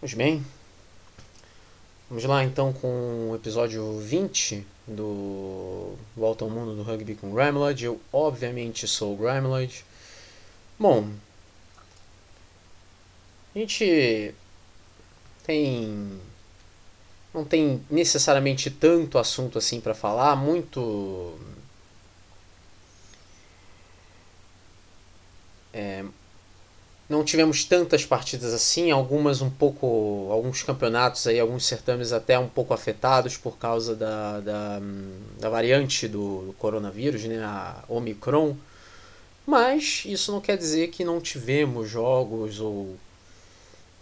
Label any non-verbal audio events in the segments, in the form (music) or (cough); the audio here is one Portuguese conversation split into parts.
Pois bem, vamos lá então com o episódio 20 do Volta ao Mundo do Rugby com Grimelod. Eu, obviamente, sou o Grimelod. Bom, a gente tem. Não tem necessariamente tanto assunto assim para falar, muito. É, não tivemos tantas partidas assim, algumas um pouco, alguns campeonatos aí, alguns certames até um pouco afetados por causa da, da, da variante do coronavírus, né, a Omicron. Mas isso não quer dizer que não tivemos jogos ou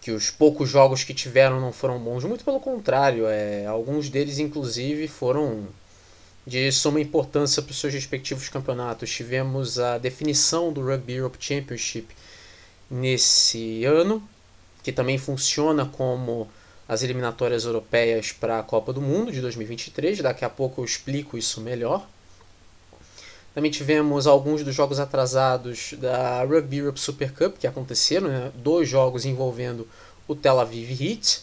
que os poucos jogos que tiveram não foram bons. Muito pelo contrário, é, alguns deles inclusive foram de suma importância para os seus respectivos campeonatos. Tivemos a definição do Rugby Europe Championship nesse ano, que também funciona como as eliminatórias europeias para a Copa do Mundo de 2023. Daqui a pouco eu explico isso melhor. Também tivemos alguns dos jogos atrasados da Rugby Europe Super Cup que aconteceram, né? dois jogos envolvendo o Tel Aviv Heat.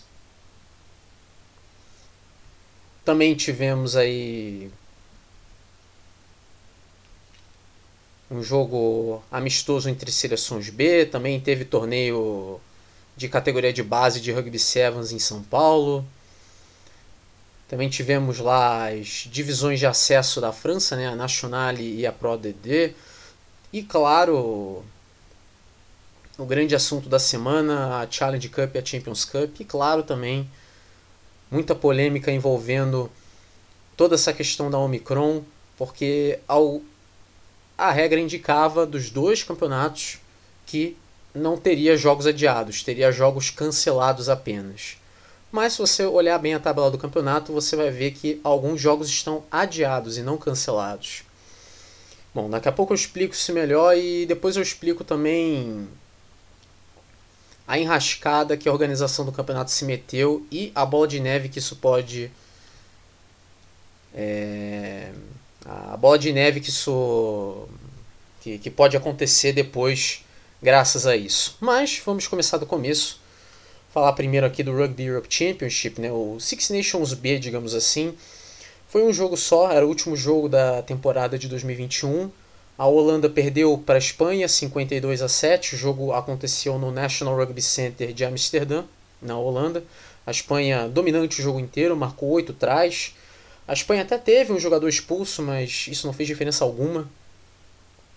Também tivemos aí um jogo amistoso entre seleções B, também teve torneio de categoria de base de Rugby Sevens em São Paulo. Também tivemos lá as divisões de acesso da França, né, a Nationale e a Pro DD. E claro, o grande assunto da semana, a Challenge Cup e a Champions Cup. E claro também, muita polêmica envolvendo toda essa questão da Omicron, porque ao a regra indicava dos dois campeonatos que não teria jogos adiados, teria jogos cancelados apenas. Mas se você olhar bem a tabela do campeonato, você vai ver que alguns jogos estão adiados e não cancelados. Bom, daqui a pouco eu explico isso melhor e depois eu explico também a enrascada que a organização do campeonato se meteu e a bola de neve que isso pode. É, a bola de neve que isso que, que pode acontecer depois graças a isso. Mas vamos começar do começo. Falar primeiro aqui do Rugby Europe Championship, né, o Six Nations B, digamos assim. Foi um jogo só, era o último jogo da temporada de 2021. A Holanda perdeu para a Espanha 52 a 7. O jogo aconteceu no National Rugby Center de Amsterdã, na Holanda. A Espanha dominante o jogo inteiro, marcou 8 trás. A Espanha até teve um jogador expulso, mas isso não fez diferença alguma.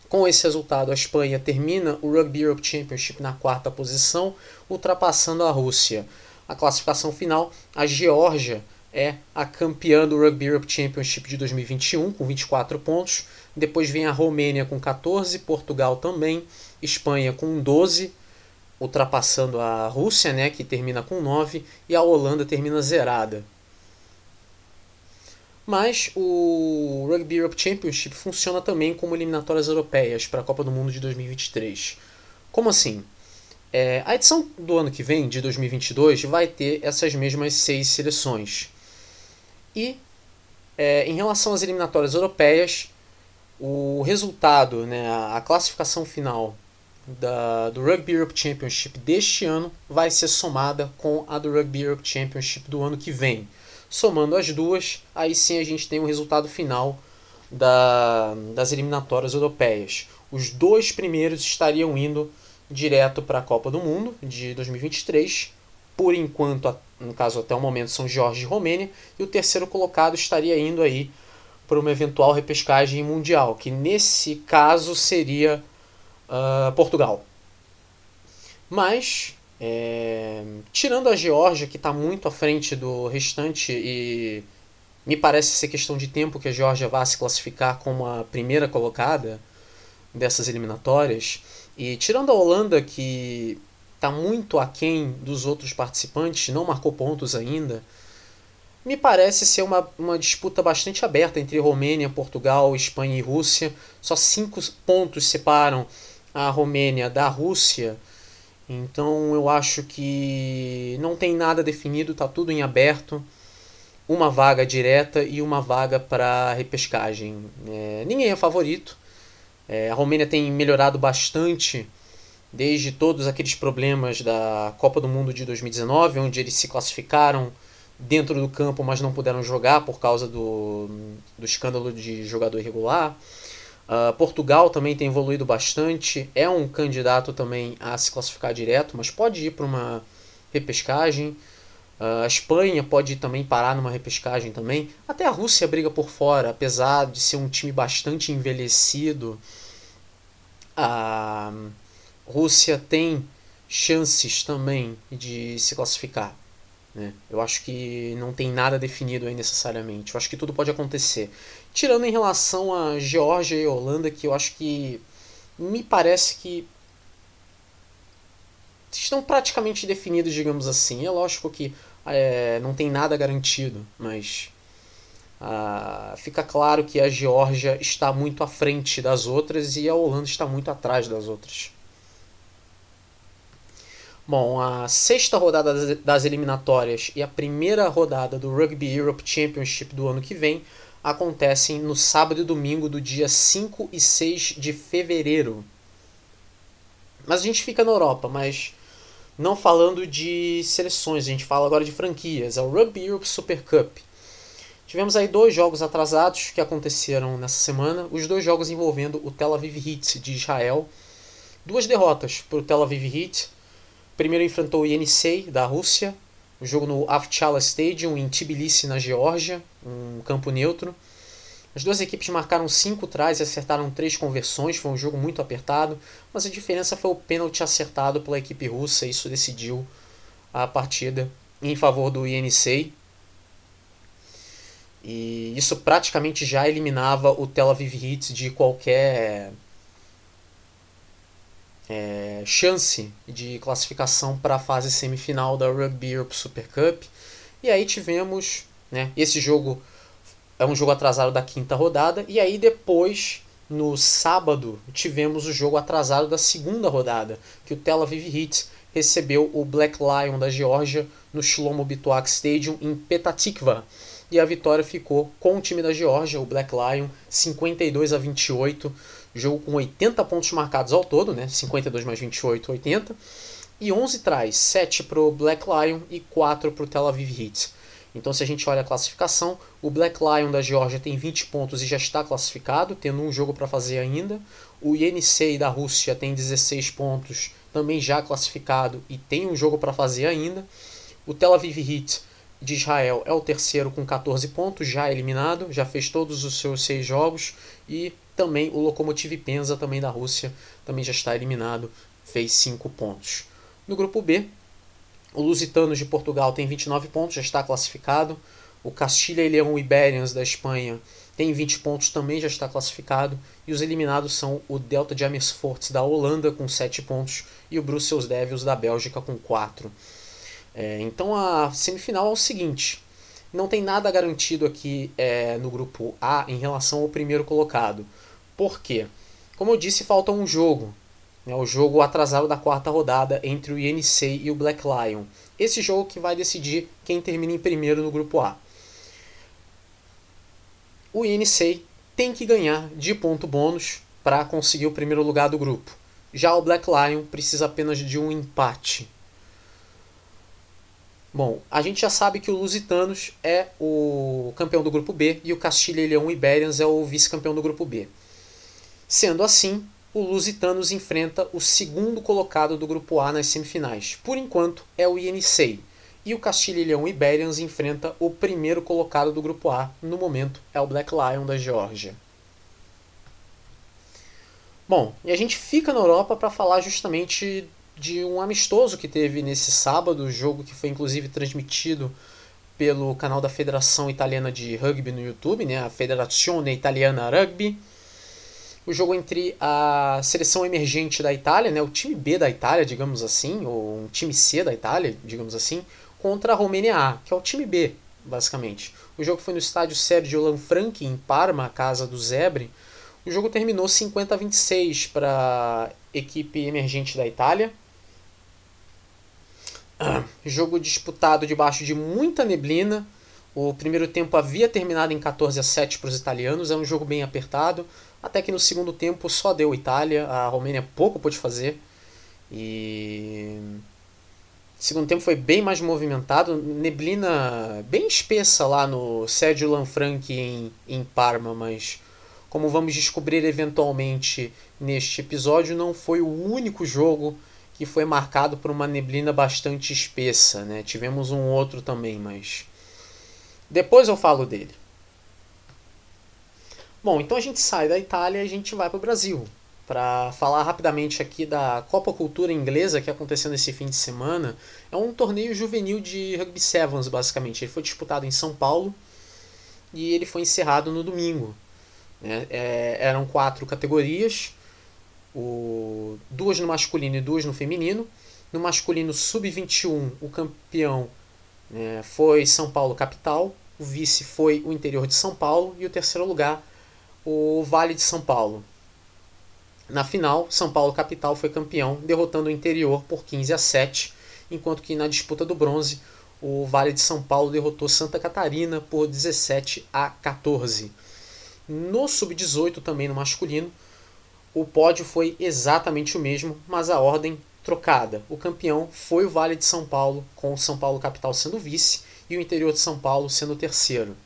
Com esse resultado, a Espanha termina o Rugby Europe Championship na quarta posição, ultrapassando a Rússia. A classificação final, a Geórgia é a campeã do Rugby Europe Championship de 2021 com 24 pontos. Depois vem a Romênia com 14, Portugal também, Espanha com 12, ultrapassando a Rússia, né, que termina com 9, e a Holanda termina zerada. Mas o Rugby Europe Championship funciona também como eliminatórias europeias para a Copa do Mundo de 2023. Como assim? É, a edição do ano que vem, de 2022, vai ter essas mesmas seis seleções. E é, em relação às eliminatórias europeias, o resultado, né, a classificação final da, do Rugby Europe Championship deste ano vai ser somada com a do Rugby Europe Championship do ano que vem. Somando as duas, aí sim a gente tem o um resultado final da, das eliminatórias europeias. Os dois primeiros estariam indo direto para a Copa do Mundo de 2023. Por enquanto, no caso até o momento, são Jorge e Romênia. E o terceiro colocado estaria indo aí para uma eventual repescagem mundial, que nesse caso seria uh, Portugal. Mas é, tirando a Geórgia, que está muito à frente do restante, e me parece ser questão de tempo que a Geórgia vá se classificar como a primeira colocada dessas eliminatórias, e tirando a Holanda, que está muito aquém dos outros participantes, não marcou pontos ainda, me parece ser uma, uma disputa bastante aberta entre Romênia, Portugal, Espanha e Rússia. Só cinco pontos separam a Romênia da Rússia então eu acho que não tem nada definido, está tudo em aberto. Uma vaga direta e uma vaga para repescagem. É, ninguém é favorito. É, a Romênia tem melhorado bastante desde todos aqueles problemas da Copa do Mundo de 2019, onde eles se classificaram dentro do campo, mas não puderam jogar por causa do, do escândalo de jogador irregular. Uh, Portugal também tem evoluído bastante, é um candidato também a se classificar direto, mas pode ir para uma repescagem. Uh, a Espanha pode também parar numa repescagem também. Até a Rússia briga por fora, apesar de ser um time bastante envelhecido. A Rússia tem chances também de se classificar. Né? Eu acho que não tem nada definido aí necessariamente. Eu acho que tudo pode acontecer. Tirando em relação a Geórgia e Holanda, que eu acho que me parece que estão praticamente definidos, digamos assim. É lógico que é, não tem nada garantido, mas ah, fica claro que a Geórgia está muito à frente das outras e a Holanda está muito atrás das outras. Bom, a sexta rodada das eliminatórias e a primeira rodada do Rugby Europe Championship do ano que vem acontecem no sábado e domingo do dia 5 e 6 de fevereiro. Mas a gente fica na Europa, mas não falando de seleções, a gente fala agora de franquias. É o Rugby Europe Super Cup. Tivemos aí dois jogos atrasados que aconteceram nessa semana, os dois jogos envolvendo o Tel Aviv Heat de Israel. Duas derrotas para o Tel Aviv Heat, Primeiro enfrentou o Yenisei, da Rússia, o jogo no Avchala Stadium, em Tbilisi, na Geórgia, um campo neutro. As duas equipes marcaram cinco trás e acertaram três conversões, foi um jogo muito apertado, mas a diferença foi o pênalti acertado pela equipe russa, isso decidiu a partida em favor do Yenisei. E isso praticamente já eliminava o Tel Aviv Heat de qualquer é, chance de classificação para a fase semifinal da Rugby Europe Super Cup. E aí tivemos, né, esse jogo é um jogo atrasado da quinta rodada, e aí depois, no sábado, tivemos o jogo atrasado da segunda rodada, que o Tel Aviv Heat recebeu o Black Lion da Geórgia no Shlomo Bituak Stadium em Petatikva. E a vitória ficou com o time da Geórgia, o Black Lion, 52 a 28 Jogo com 80 pontos marcados ao todo, né? 52 mais 28, 80. E 11 traz, 7 para o Black Lion e 4 para o Tel Aviv Heat. Então, se a gente olha a classificação, o Black Lion da Geórgia tem 20 pontos e já está classificado, tendo um jogo para fazer ainda. O Yenisei da Rússia tem 16 pontos, também já classificado e tem um jogo para fazer ainda. O Tel Aviv Heat de Israel é o terceiro com 14 pontos, já eliminado, já fez todos os seus seis jogos e também o Lokomotiv Penza, também da Rússia, também já está eliminado, fez 5 pontos. No grupo B, o Lusitanos de Portugal tem 29 pontos, já está classificado. O Castilha e Leão Iberians da Espanha tem 20 pontos, também já está classificado. E os eliminados são o Delta de Amersfoort da Holanda com 7 pontos e o Brussels Devils da Bélgica com 4. É, então a semifinal é o seguinte: não tem nada garantido aqui é, no grupo A em relação ao primeiro colocado. Por quê? Como eu disse, falta um jogo. Né, o jogo atrasado da quarta rodada entre o INC e o Black Lion. Esse jogo que vai decidir quem termina em primeiro no grupo A. O INC tem que ganhar de ponto bônus para conseguir o primeiro lugar do grupo. Já o Black Lion precisa apenas de um empate. Bom, a gente já sabe que o Lusitanos é o campeão do grupo B e o Castilha e Leão Iberians é o vice-campeão do grupo B. Sendo assim, o Lusitanos enfrenta o segundo colocado do grupo A nas semifinais. Por enquanto, é o INC. E o Castilho Leão Iberians enfrenta o primeiro colocado do grupo A. No momento, é o Black Lion da Geórgia. Bom, e a gente fica na Europa para falar justamente de um amistoso que teve nesse sábado, jogo que foi inclusive transmitido pelo canal da Federação Italiana de Rugby no YouTube, né, a Federazione Italiana Rugby o jogo entre a seleção emergente da Itália, né, o time B da Itália, digamos assim, ou um time C da Itália, digamos assim, contra a Romênia A, que é o time B, basicamente. O jogo foi no estádio Sergio Lanfranchi, em Parma, casa do Zebre. O jogo terminou 50 a 26 para a equipe emergente da Itália. Jogo disputado debaixo de muita neblina. O primeiro tempo havia terminado em 14 a 7 para os italianos. É um jogo bem apertado até que no segundo tempo só deu Itália, a Romênia pouco pôde fazer. E segundo tempo foi bem mais movimentado, neblina bem espessa lá no Sérgio Lanfranchi em, em Parma, mas como vamos descobrir eventualmente neste episódio, não foi o único jogo que foi marcado por uma neblina bastante espessa, né? Tivemos um outro também, mas depois eu falo dele. Bom, então a gente sai da Itália e a gente vai para o Brasil para falar rapidamente aqui da Copa Cultura Inglesa que aconteceu nesse fim de semana. É um torneio juvenil de rugby sevens, basicamente. Ele foi disputado em São Paulo e ele foi encerrado no domingo. Né? É, eram quatro categorias, o, duas no masculino e duas no feminino. No masculino sub-21, o campeão né, foi São Paulo capital, o vice foi o interior de São Paulo e o terceiro lugar o Vale de São Paulo. Na final, São Paulo capital foi campeão, derrotando o interior por 15 a 7, enquanto que na disputa do bronze, o Vale de São Paulo derrotou Santa Catarina por 17 a 14. No sub-18, também no masculino, o pódio foi exatamente o mesmo, mas a ordem trocada. O campeão foi o Vale de São Paulo, com o São Paulo capital sendo vice e o interior de São Paulo sendo terceiro.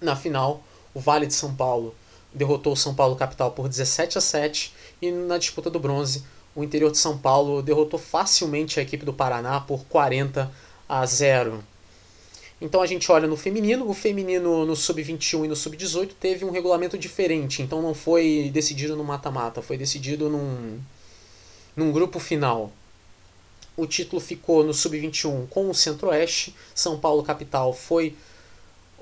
Na final, o Vale de São Paulo derrotou o São Paulo Capital por 17 a 7 e na disputa do bronze, o interior de São Paulo derrotou facilmente a equipe do Paraná por 40 a 0. Então a gente olha no feminino, o feminino no sub-21 e no sub-18 teve um regulamento diferente, então não foi decidido no mata-mata, foi decidido num, num grupo final. O título ficou no sub-21 com o Centro-Oeste, São Paulo Capital foi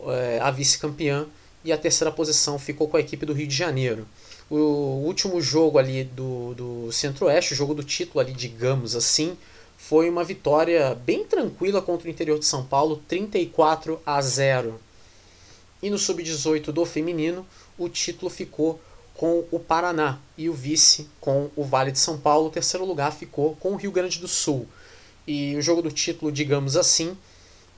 é, a vice-campeã e a terceira posição ficou com a equipe do Rio de Janeiro. O último jogo ali do, do Centro-Oeste, o jogo do título ali, digamos assim, foi uma vitória bem tranquila contra o interior de São Paulo, 34 a 0. E no sub-18 do feminino, o título ficou com o Paraná e o vice com o Vale de São Paulo. O terceiro lugar ficou com o Rio Grande do Sul. E o jogo do título, digamos assim,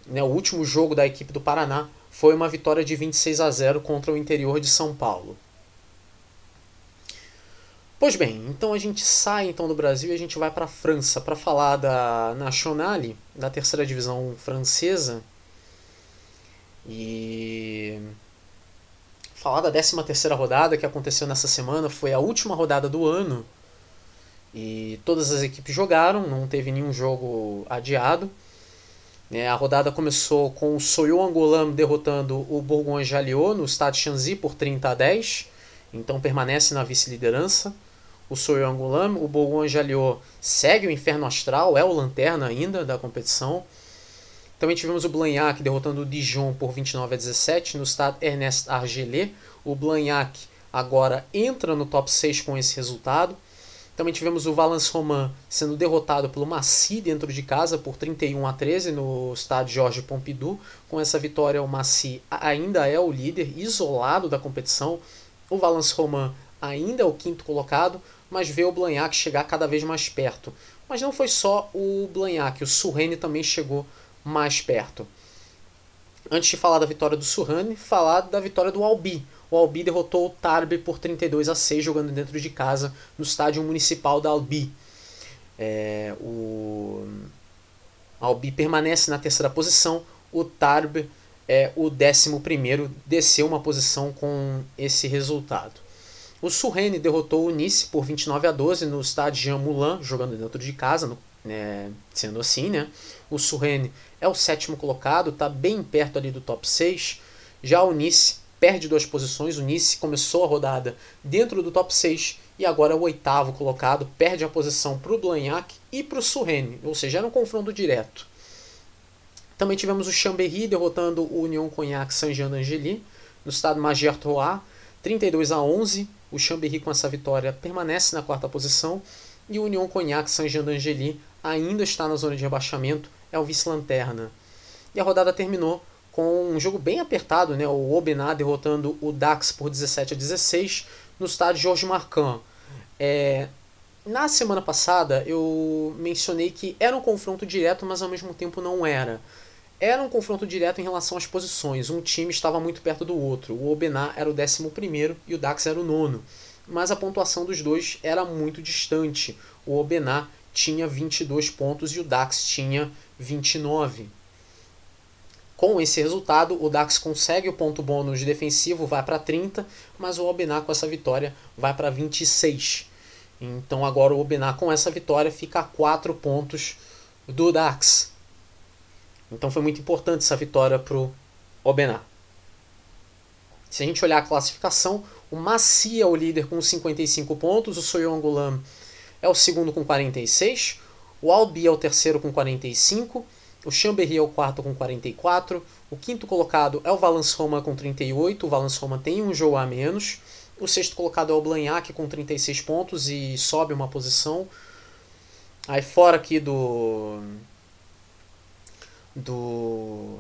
né, o último jogo da equipe do Paraná foi uma vitória de 26 a 0 contra o interior de São Paulo. Pois bem, então a gente sai então do Brasil e a gente vai para a França para falar da Nationale, da terceira divisão francesa. E falar da 13 terceira rodada que aconteceu nessa semana, foi a última rodada do ano. E todas as equipes jogaram, não teve nenhum jogo adiado. É, a rodada começou com o Soyou Angolam derrotando o Bourgogne-Jalliot no Stade Chanzy por 30 a 10, então permanece na vice-liderança. O Soyou Angolam, o Bourgogne-Jalliot segue o inferno astral, é o lanterna ainda da competição. Também tivemos o Blagnac derrotando o Dijon por 29 a 17 no Stade Ernest Argelet. O Blagnac agora entra no top 6 com esse resultado. Também tivemos o Valence Romain sendo derrotado pelo Massy dentro de casa por 31 a 13 no estádio Jorge Pompidou. Com essa vitória, o Massy ainda é o líder, isolado da competição. O Valence Romain ainda é o quinto colocado, mas vê o Blagnac chegar cada vez mais perto. Mas não foi só o Blagnac, o Surrene também chegou mais perto. Antes de falar da vitória do Surrene, falar da vitória do Albi o Albi derrotou o Tarbes por 32 a 6 jogando dentro de casa no estádio municipal da Albi. É, o Albi permanece na terceira posição, o Tarbes é o décimo primeiro, desceu uma posição com esse resultado. O Surrene derrotou o Nice por 29 a 12 no estádio Jean Moulin, jogando dentro de casa, no, é, sendo assim, né? O Surrene é o sétimo colocado, está bem perto ali do top 6. Já o Nice perde duas posições. O Nice começou a rodada dentro do top 6 e agora é o oitavo colocado, perde a posição para o Blagnac e para o Surrene, ou seja, era um confronto direto. Também tivemos o Chambéry derrotando o Union Cognac Saint-Jean d'Angely no estado Magier-Troyes, 32 a 11. O Chambéry com essa vitória permanece na quarta posição e o Union Cognac Saint-Jean d'Angely ainda está na zona de rebaixamento, é o vice-lanterna. E a rodada terminou com um jogo bem apertado, né? o Obená derrotando o Dax por 17 a 16 no estádio Jorge Marcan. É, na semana passada eu mencionei que era um confronto direto, mas ao mesmo tempo não era. Era um confronto direto em relação às posições. Um time estava muito perto do outro. O Obená era o 11 e o Dax era o nono. mas a pontuação dos dois era muito distante. O Obená tinha 22 pontos e o Dax tinha 29. Com esse resultado, o Dax consegue o ponto bônus defensivo, vai para 30, mas o Obená com essa vitória vai para 26. Então agora o Obená com essa vitória fica a 4 pontos do Dax. Então foi muito importante essa vitória para o Obená. Se a gente olhar a classificação, o Maci é o líder com 55 pontos, o Soyongulam é o segundo com 46, o Albi é o terceiro com 45, o Chambéry é o quarto com 44. O quinto colocado é o Valence Roma com 38. O Valence Roma tem um jogo a menos. O sexto colocado é o Blanhac com 36 pontos e sobe uma posição. Aí fora aqui do do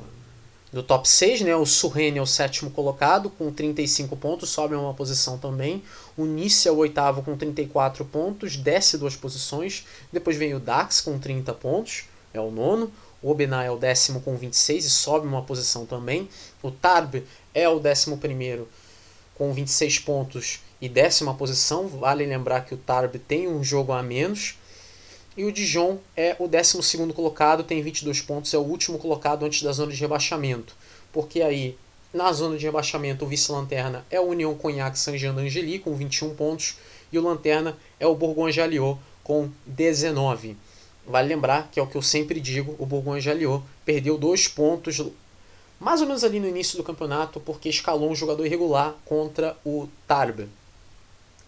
do top 6, né? O Surrene é o sétimo colocado com 35 pontos, sobe uma posição também. O Nice é o oitavo com 34 pontos, desce duas posições. Depois vem o Dax com 30 pontos, é o nono. O Obená é o décimo com 26 e sobe uma posição também. O Tarb é o décimo primeiro com 26 pontos e décima posição. Vale lembrar que o Tarb tem um jogo a menos. E o Dijon é o décimo segundo colocado, tem 22 pontos, é o último colocado antes da zona de rebaixamento. Porque aí, na zona de rebaixamento, o vice-lanterna é o União Cognac Saint-Jean d'Angely com 21 pontos e o lanterna é o Bourgogne-Jalliot com 19. Vale lembrar que é o que eu sempre digo, o Bourgogne-Jalliot perdeu dois pontos mais ou menos ali no início do campeonato porque escalou um jogador irregular contra o Tarbes.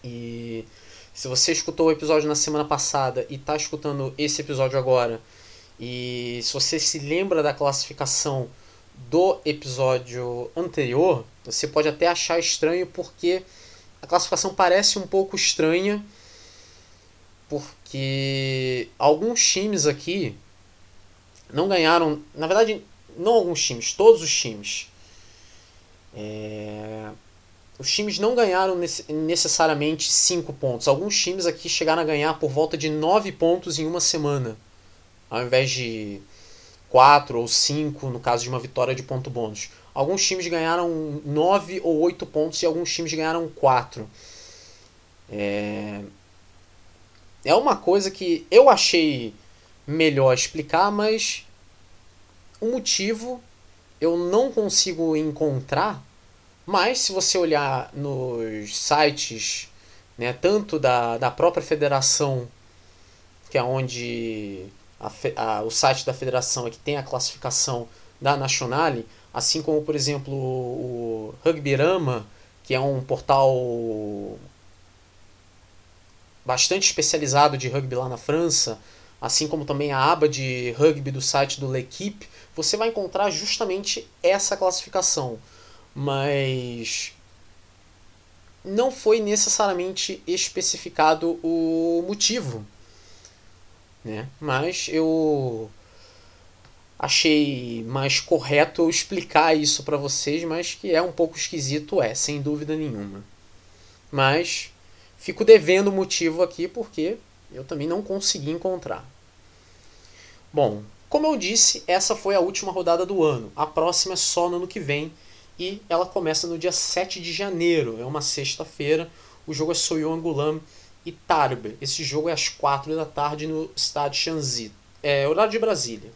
E se você escutou o episódio na semana passada e está escutando esse episódio agora, e se você se lembra da classificação do episódio anterior, você pode até achar estranho porque a classificação parece um pouco estranha porque alguns times aqui não ganharam. Na verdade, não alguns times, todos os times. É, os times não ganharam necessariamente 5 pontos. Alguns times aqui chegaram a ganhar por volta de 9 pontos em uma semana, ao invés de 4 ou 5 no caso de uma vitória de ponto bônus. Alguns times ganharam 9 ou 8 pontos e alguns times ganharam 4. É, é uma coisa que eu achei melhor explicar, mas o motivo eu não consigo encontrar. Mas se você olhar nos sites, né, tanto da, da própria federação, que é onde a, a, o site da federação é que tem a classificação da Nationale, assim como, por exemplo, o Rugbyrama, que é um portal bastante especializado de rugby lá na França, assim como também a aba de rugby do site do L'Equipe, você vai encontrar justamente essa classificação. Mas não foi necessariamente especificado o motivo. Né? Mas eu achei mais correto eu explicar isso para vocês, mas que é um pouco esquisito, é, sem dúvida nenhuma. Mas Fico devendo o motivo aqui porque eu também não consegui encontrar. Bom, como eu disse, essa foi a última rodada do ano. A próxima é só no ano que vem e ela começa no dia 7 de janeiro. É uma sexta-feira. O jogo é Soyo Angulam e Tarbe. Esse jogo é às 4 da tarde no estádio Chanzy. É horário de Brasília.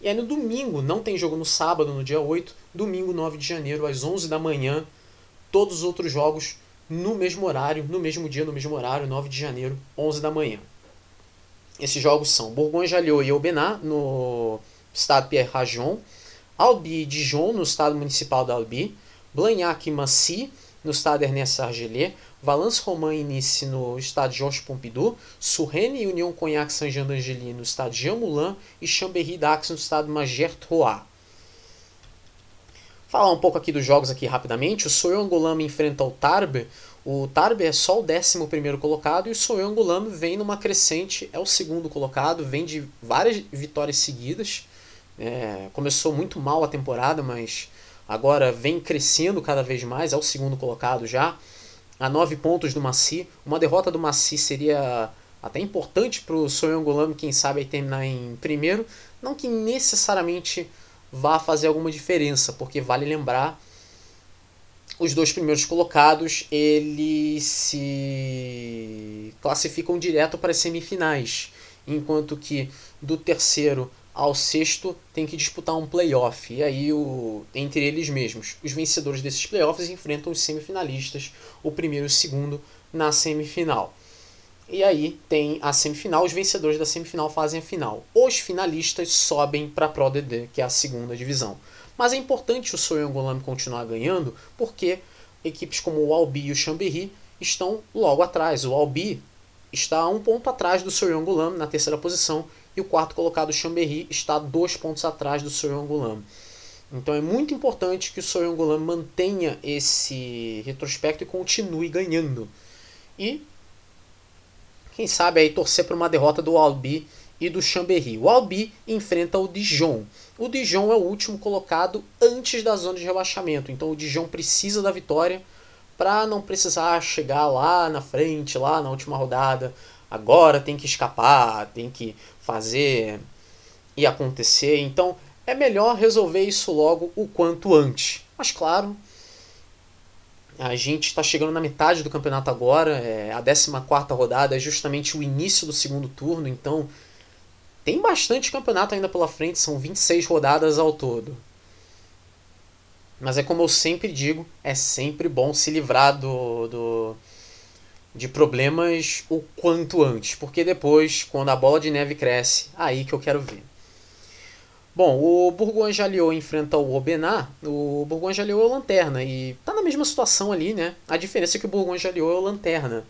E aí no domingo, não tem jogo no sábado, no dia 8, domingo 9 de janeiro, às 11 da manhã, todos os outros jogos no mesmo horário, no mesmo dia, no mesmo horário, 9 de janeiro, 11 da manhã. Esses jogos são Bourgogne-Jalliot e Aubenas, no estado Pierre-Rajon, Albi Dijon, no estado municipal da Albi, Blagnac e Massy, no estado Ernest Argelé, Valence Romain e Nice, no estado Georges Pompidou, Surrene e Union Cognac Saint-Jean d'Angely, no estado Jean Moulin, e Chambéry Dax, no estado Magert-Roy. Falar um pouco aqui dos jogos aqui rapidamente. O Soyongulama enfrenta o Tarbe. O Tarbe é só o 11 primeiro colocado e o Soyongulama vem numa crescente, é o segundo colocado, vem de várias vitórias seguidas. É, começou muito mal a temporada, mas agora vem crescendo cada vez mais, é o segundo colocado já. A nove pontos do Maci. Uma derrota do Maci seria até importante para o Soyongulama, quem sabe terminar em primeiro. Não que necessariamente vá fazer alguma diferença, porque vale lembrar os dois primeiros colocados eles se classificam direto para as semifinais, enquanto que do terceiro ao sexto tem que disputar um playoff. E aí, o, entre eles mesmos, os vencedores desses playoffs enfrentam os semifinalistas, o primeiro e o segundo, na semifinal. E aí tem a semifinal, os vencedores da semifinal fazem a final. Os finalistas sobem para a Pro DD, que é a segunda divisão. Mas é importante o Soyongolam continuar ganhando, porque equipes como o Albi e o Chambéry estão logo atrás. O Albi está a um ponto atrás do Soyongolam na terceira posição e o quarto colocado, o Chambéry, está dois pontos atrás do Soyongolam. Então é muito importante que o Soyongolam mantenha esse retrospecto e continue ganhando. E quem sabe aí torcer para uma derrota do Albi e do Chambéry. O Albi enfrenta o Dijon. O Dijon é o último colocado antes da zona de rebaixamento, então o Dijon precisa da vitória para não precisar chegar lá na frente, lá na última rodada. Agora tem que escapar, tem que fazer e acontecer. Então é melhor resolver isso logo o quanto antes. Mas claro, a gente está chegando na metade do campeonato agora, é, a 14 rodada é justamente o início do segundo turno, então tem bastante campeonato ainda pela frente, são 26 rodadas ao todo. Mas é como eu sempre digo, é sempre bom se livrar do, do de problemas o quanto antes, porque depois, quando a bola de neve cresce, aí que eu quero ver. Bom, o Bourgogne-Jalliot enfrenta o Aubenas. O Bourgogne-Jalliot é o lanterna e tá na mesma situação ali, né? A diferença é que o Bourgogne-Jalliot é o lanterna.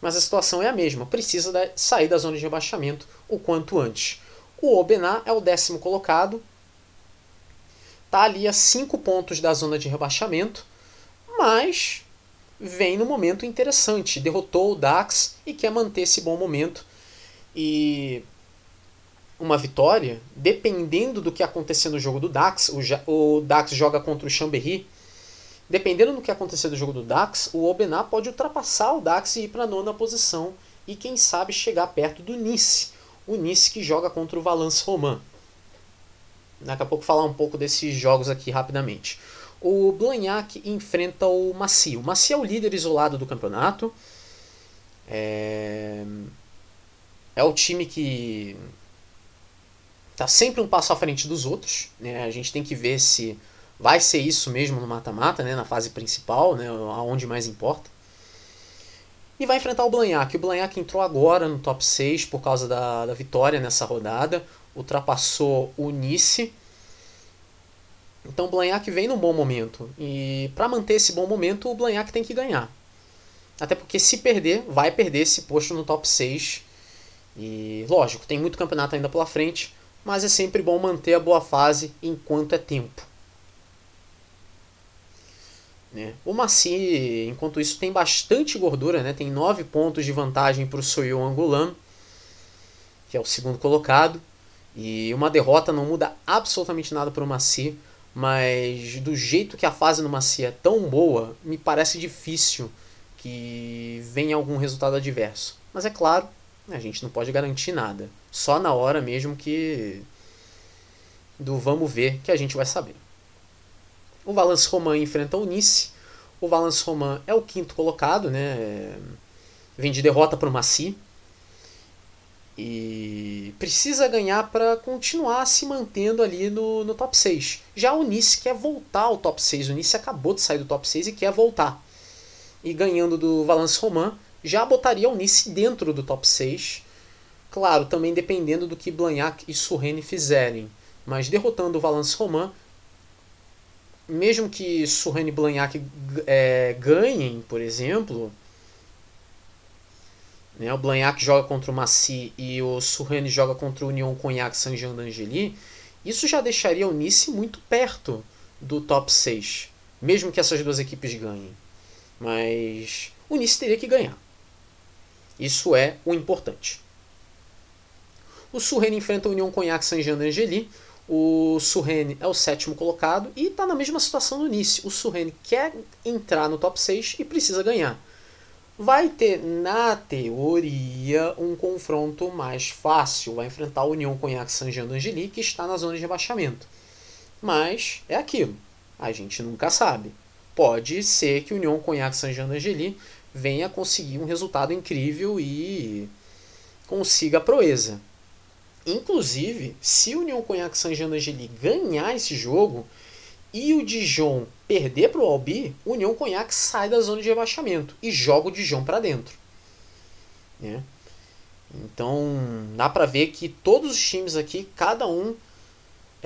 Mas a situação é a mesma, precisa sair da zona de rebaixamento o quanto antes. O Aubenas é o décimo colocado, tá ali a 5 pontos da zona de rebaixamento, mas vem no momento interessante. Derrotou o Dax e quer manter esse bom momento. E uma vitória, dependendo do que acontecer no jogo do Dax, o, Dax joga contra o Chambéry. Dependendo do que acontecer no jogo do Dax, o Obená pode ultrapassar o Dax e ir para a nona posição e quem sabe chegar perto do Nice, o Nice que joga contra o Valence Romain. Daqui a pouco falar um pouco desses jogos aqui rapidamente o Blagnac enfrenta o Maci. O Maci é o líder isolado do campeonato. É, é o time que está sempre um passo à frente dos outros. Né? A gente tem que ver se vai ser isso mesmo no mata-mata, né? na fase principal, né? aonde mais importa. E vai enfrentar o Blagnac. O Blagnac entrou agora no top 6 por causa da, da vitória nessa rodada. Ultrapassou o Nice então o Blanhac vem num bom momento. E para manter esse bom momento, o Blanhac tem que ganhar. Até porque se perder, vai perder esse posto no top 6. E lógico, tem muito campeonato ainda pela frente, mas é sempre bom manter a boa fase enquanto é tempo. Né? O Maci, enquanto isso, tem bastante gordura, né? tem 9 pontos de vantagem para o Soyo Angulam, que é o segundo colocado. E uma derrota não muda absolutamente nada para o Maci mas do jeito que a fase no Macia é tão boa, me parece difícil que venha algum resultado adverso. Mas é claro, a gente não pode garantir nada. Só na hora mesmo que do vamos ver que a gente vai saber. O Valence Romain enfrenta o Nice. O Valence Romain é o quinto colocado, né? Vem de derrota para o Maci. E precisa ganhar para continuar se mantendo ali no, no top 6. Já o Nice quer voltar ao top 6. O Nice acabou de sair do top 6 e quer voltar. E ganhando do Valence Romain, já botaria o Nice dentro do top 6. Claro, também dependendo do que Blagnac e Surrene fizerem. Mas derrotando o Valence Romain, mesmo que Surrene e Blagnac é, ganhem, por exemplo, né? O Blagnac joga contra o Massy e o Surrani joga contra o Union Cognac Saint-Jean d'Angely. Isso já deixaria o Nice muito perto do top 6, mesmo que essas duas equipes ganhem. Mas o Nice teria que ganhar. Isso é o importante. O Surrene enfrenta o Union Cognac Saint-Jean d'Angely. O Surrene é o sétimo colocado e está na mesma situação do Nice. O Surrene quer entrar no top 6 e precisa ganhar vai ter, na teoria, um confronto mais fácil. Vai enfrentar a União Cognac Saint-Jean d'Angely, que está na zona de rebaixamento. Mas é aquilo. A gente nunca sabe. pode ser que o União Cognac Saint-Jean venha conseguir um resultado incrível e consiga a proeza. Inclusive, se o União Cognac Saint-Jean d'Angely ganhar esse jogo e o Dijon perder para o Albi, o União Cognac sai da zona de rebaixamento e joga o Dijon para dentro. Né? Então, dá para ver que todos os times aqui, cada um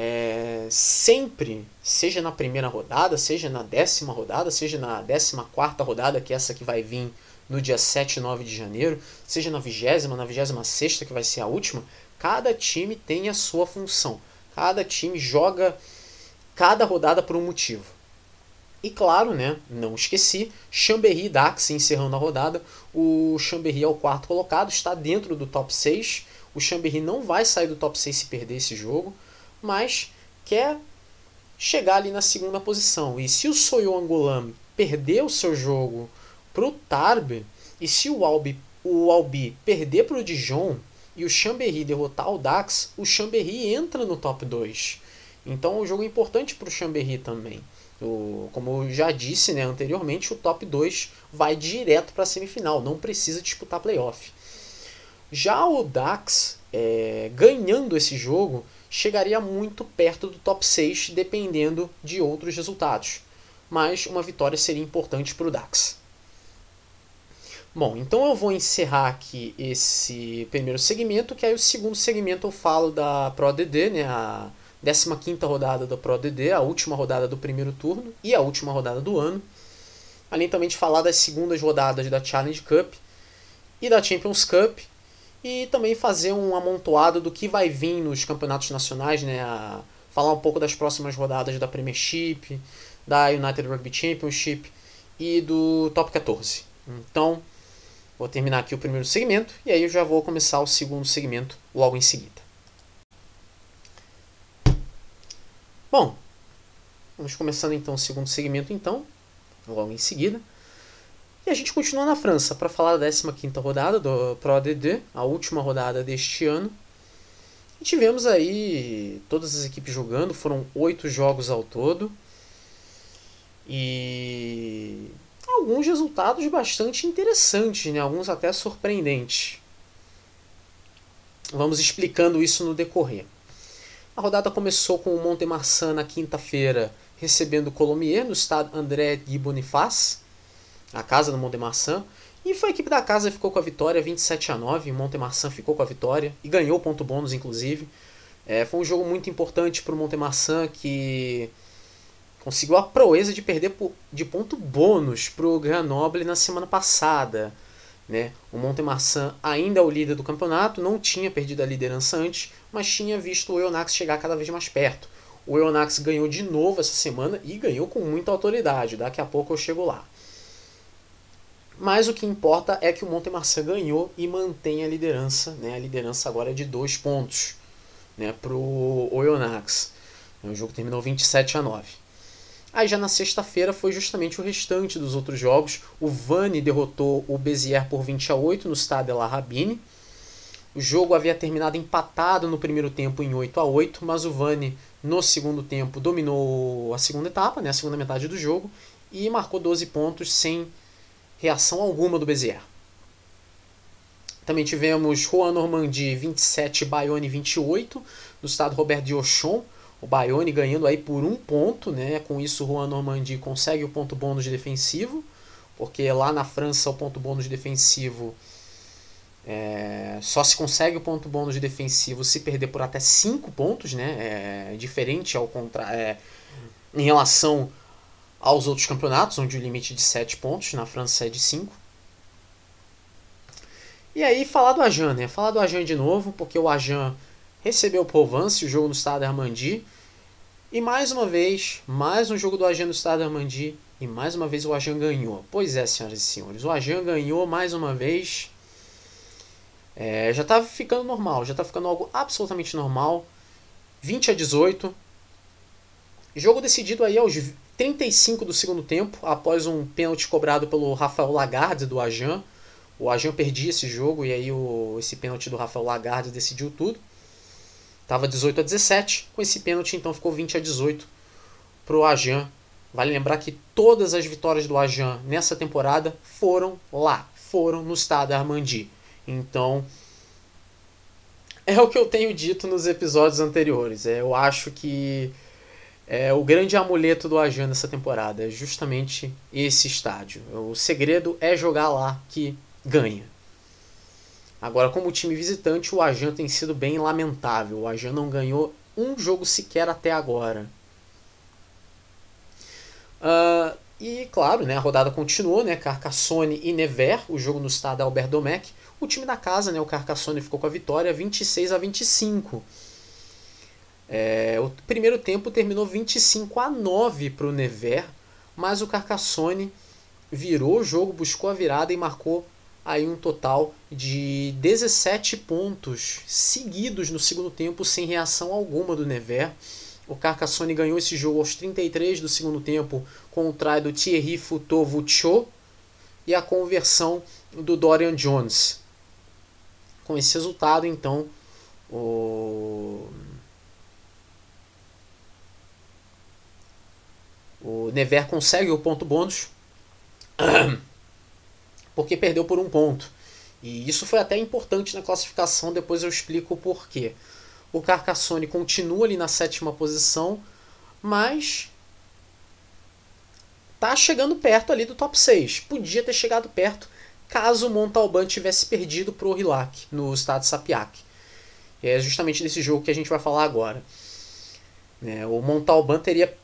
é, sempre, seja na primeira rodada, seja na décima rodada, seja na décima quarta rodada, que é essa que vai vir no dia 7 e 9 de janeiro, seja na vigésima, na vigésima sexta, que vai ser a última, cada time tem a sua função. Cada time joga cada rodada por um motivo. E claro, né, não esqueci, Chambéry e Dax encerrando a rodada. O Chambéry é o quarto colocado, está dentro do top 6. O Chambéry não vai sair do top 6 se perder esse jogo mas quer chegar ali na segunda posição. E se o Soyo Angolam perder o seu jogo para o Tarbes, e se o Albi, o Albi perder para o Dijon e o Chambéry derrotar o Dax, o Chambéry entra no top 2. Então o jogo é importante para o Chambéry também. O, como eu já disse né, anteriormente, o top 2 vai direto para a semifinal, não precisa disputar playoff. Já o Dax, é, ganhando esse jogo, chegaria muito perto do top 6, dependendo de outros resultados. Mas uma vitória seria importante para o DAX. Bom, então eu vou encerrar aqui esse primeiro segmento, que aí o segundo segmento eu falo da ProDD, né, a 15ª rodada da ProDD, a última rodada do primeiro turno e a última rodada do ano. Além também de falar das segundas rodadas da Challenge Cup e da Champions Cup e também fazer um amontoado do que vai vir nos campeonatos nacionais, né? A falar um pouco das próximas rodadas da Premiership, da United Rugby Championship e do Top 14. Então, vou terminar aqui o primeiro segmento e aí eu já vou começar o segundo segmento logo em seguida. Bom, vamos começando então o segundo segmento então, logo em seguida. E a gente continua na França para falar da 15 rodada do Pro ADD, a última rodada deste ano. E tivemos aí todas as equipes jogando, foram oito jogos ao todo. E alguns resultados bastante interessantes, né? alguns até surpreendentes. Vamos explicando isso no decorrer. A rodada começou com o Montemarçan na quinta-feira recebendo o Colomiers no estado André Guy Boniface a casa do Montemarçan. E foi a equipe da casa que ficou com a vitória, 27 a 9. O Montemarçan ficou com a vitória e ganhou ponto bônus, inclusive. É, foi um jogo muito importante para o Montemarçan que conseguiu a proeza de perder de ponto bônus para o Grenoble na semana passada. Né? O Montemarçan ainda é o líder do campeonato, não tinha perdido a liderança antes, mas tinha visto o Eonax chegar cada vez mais perto. O Eonax ganhou de novo essa semana e ganhou com muita autoridade. Daqui a pouco eu chego lá. Mas o que importa é que o Montemarçan ganhou e mantém a liderança. Né? A liderança agora é de dois pontos né, para o Oyonnax. O jogo terminou 27 a 9. Aí já na sexta-feira foi justamente o restante dos outros jogos. O Vani derrotou o Bezier por 20 a 8 no Stade La Rabine. O jogo havia terminado empatado no primeiro tempo em 8 a 8, mas o Vani no segundo tempo dominou a segunda etapa, né, a segunda metade do jogo, e marcou 12 pontos sem reação alguma do Bezier. Também tivemos Juan Normandie 27, Bayonne 28, no estado Robert de Auchon. O Bayonne ganhando aí por um ponto, né? Com isso, Juan Normandie consegue o ponto bônus de defensivo, porque lá na França o ponto bônus de defensivo é, só se consegue o ponto bônus de defensivo se perder por até 5 pontos, né? É diferente ao contra, é, em relação aos outros campeonatos, onde o limite é de 7 pontos, na França é de 5. E aí falar do Ajan, né? Falar do Ajan de novo, porque o Ajan recebeu o Provence, o jogo no Stade Armandi. E mais uma vez, mais um jogo do Ajan no Stade Armandi. E mais uma vez o Ajan ganhou. Pois é, senhoras e senhores, o Ajan ganhou mais uma vez. É, já estava ficando normal, já está ficando algo absolutamente normal. 20 a 18. Jogo decidido aí aos 35 do segundo tempo, após um pênalti cobrado pelo Rafael Lagarde do Ajan. O Ajan perdia esse jogo e aí o, esse pênalti do Rafael Lagarde decidiu tudo. Tava 18 a 17. Com esse pênalti, então ficou 20 a 18 pro Ajan Vale lembrar que todas as vitórias do Ajan nessa temporada foram lá, foram no estado Armandi. Então, é o que eu tenho dito nos episódios anteriores. É, eu acho que é, o grande amuleto do Ajan nessa temporada é justamente esse estádio. O segredo é jogar lá que ganha. Agora, como time visitante, o Ajan tem sido bem lamentável. O Ajan não ganhou um jogo sequer até agora. Uh, e claro, né, a rodada continuou, né, Carcassonne e Nevers, o jogo no estado Albert Domecq. O time da casa, né, o Carcassonne, ficou com a vitória 26 a 25. É, o primeiro tempo terminou 25 a 9 para o Nevers, mas o Carcassonne virou o jogo, buscou a virada e marcou aí um total de 17 pontos seguidos no segundo tempo sem reação alguma do Nevers. O Carcassonne ganhou esse jogo aos 33 do segundo tempo com o try do Thierry Futovucho e a conversão do Dorian Jones. Com esse resultado, então, o o Never consegue o ponto bônus (clears throat) porque perdeu por um ponto. E isso foi até importante na classificação, depois eu explico o porquê. O Carcassonne continua ali na sétima posição, mas tá chegando perto ali do top 6. Podia ter chegado perto caso o Montalban tivesse perdido para o Rilac no estado de Sapiac. É justamente desse jogo que a gente vai falar agora. É, o Montalban teria,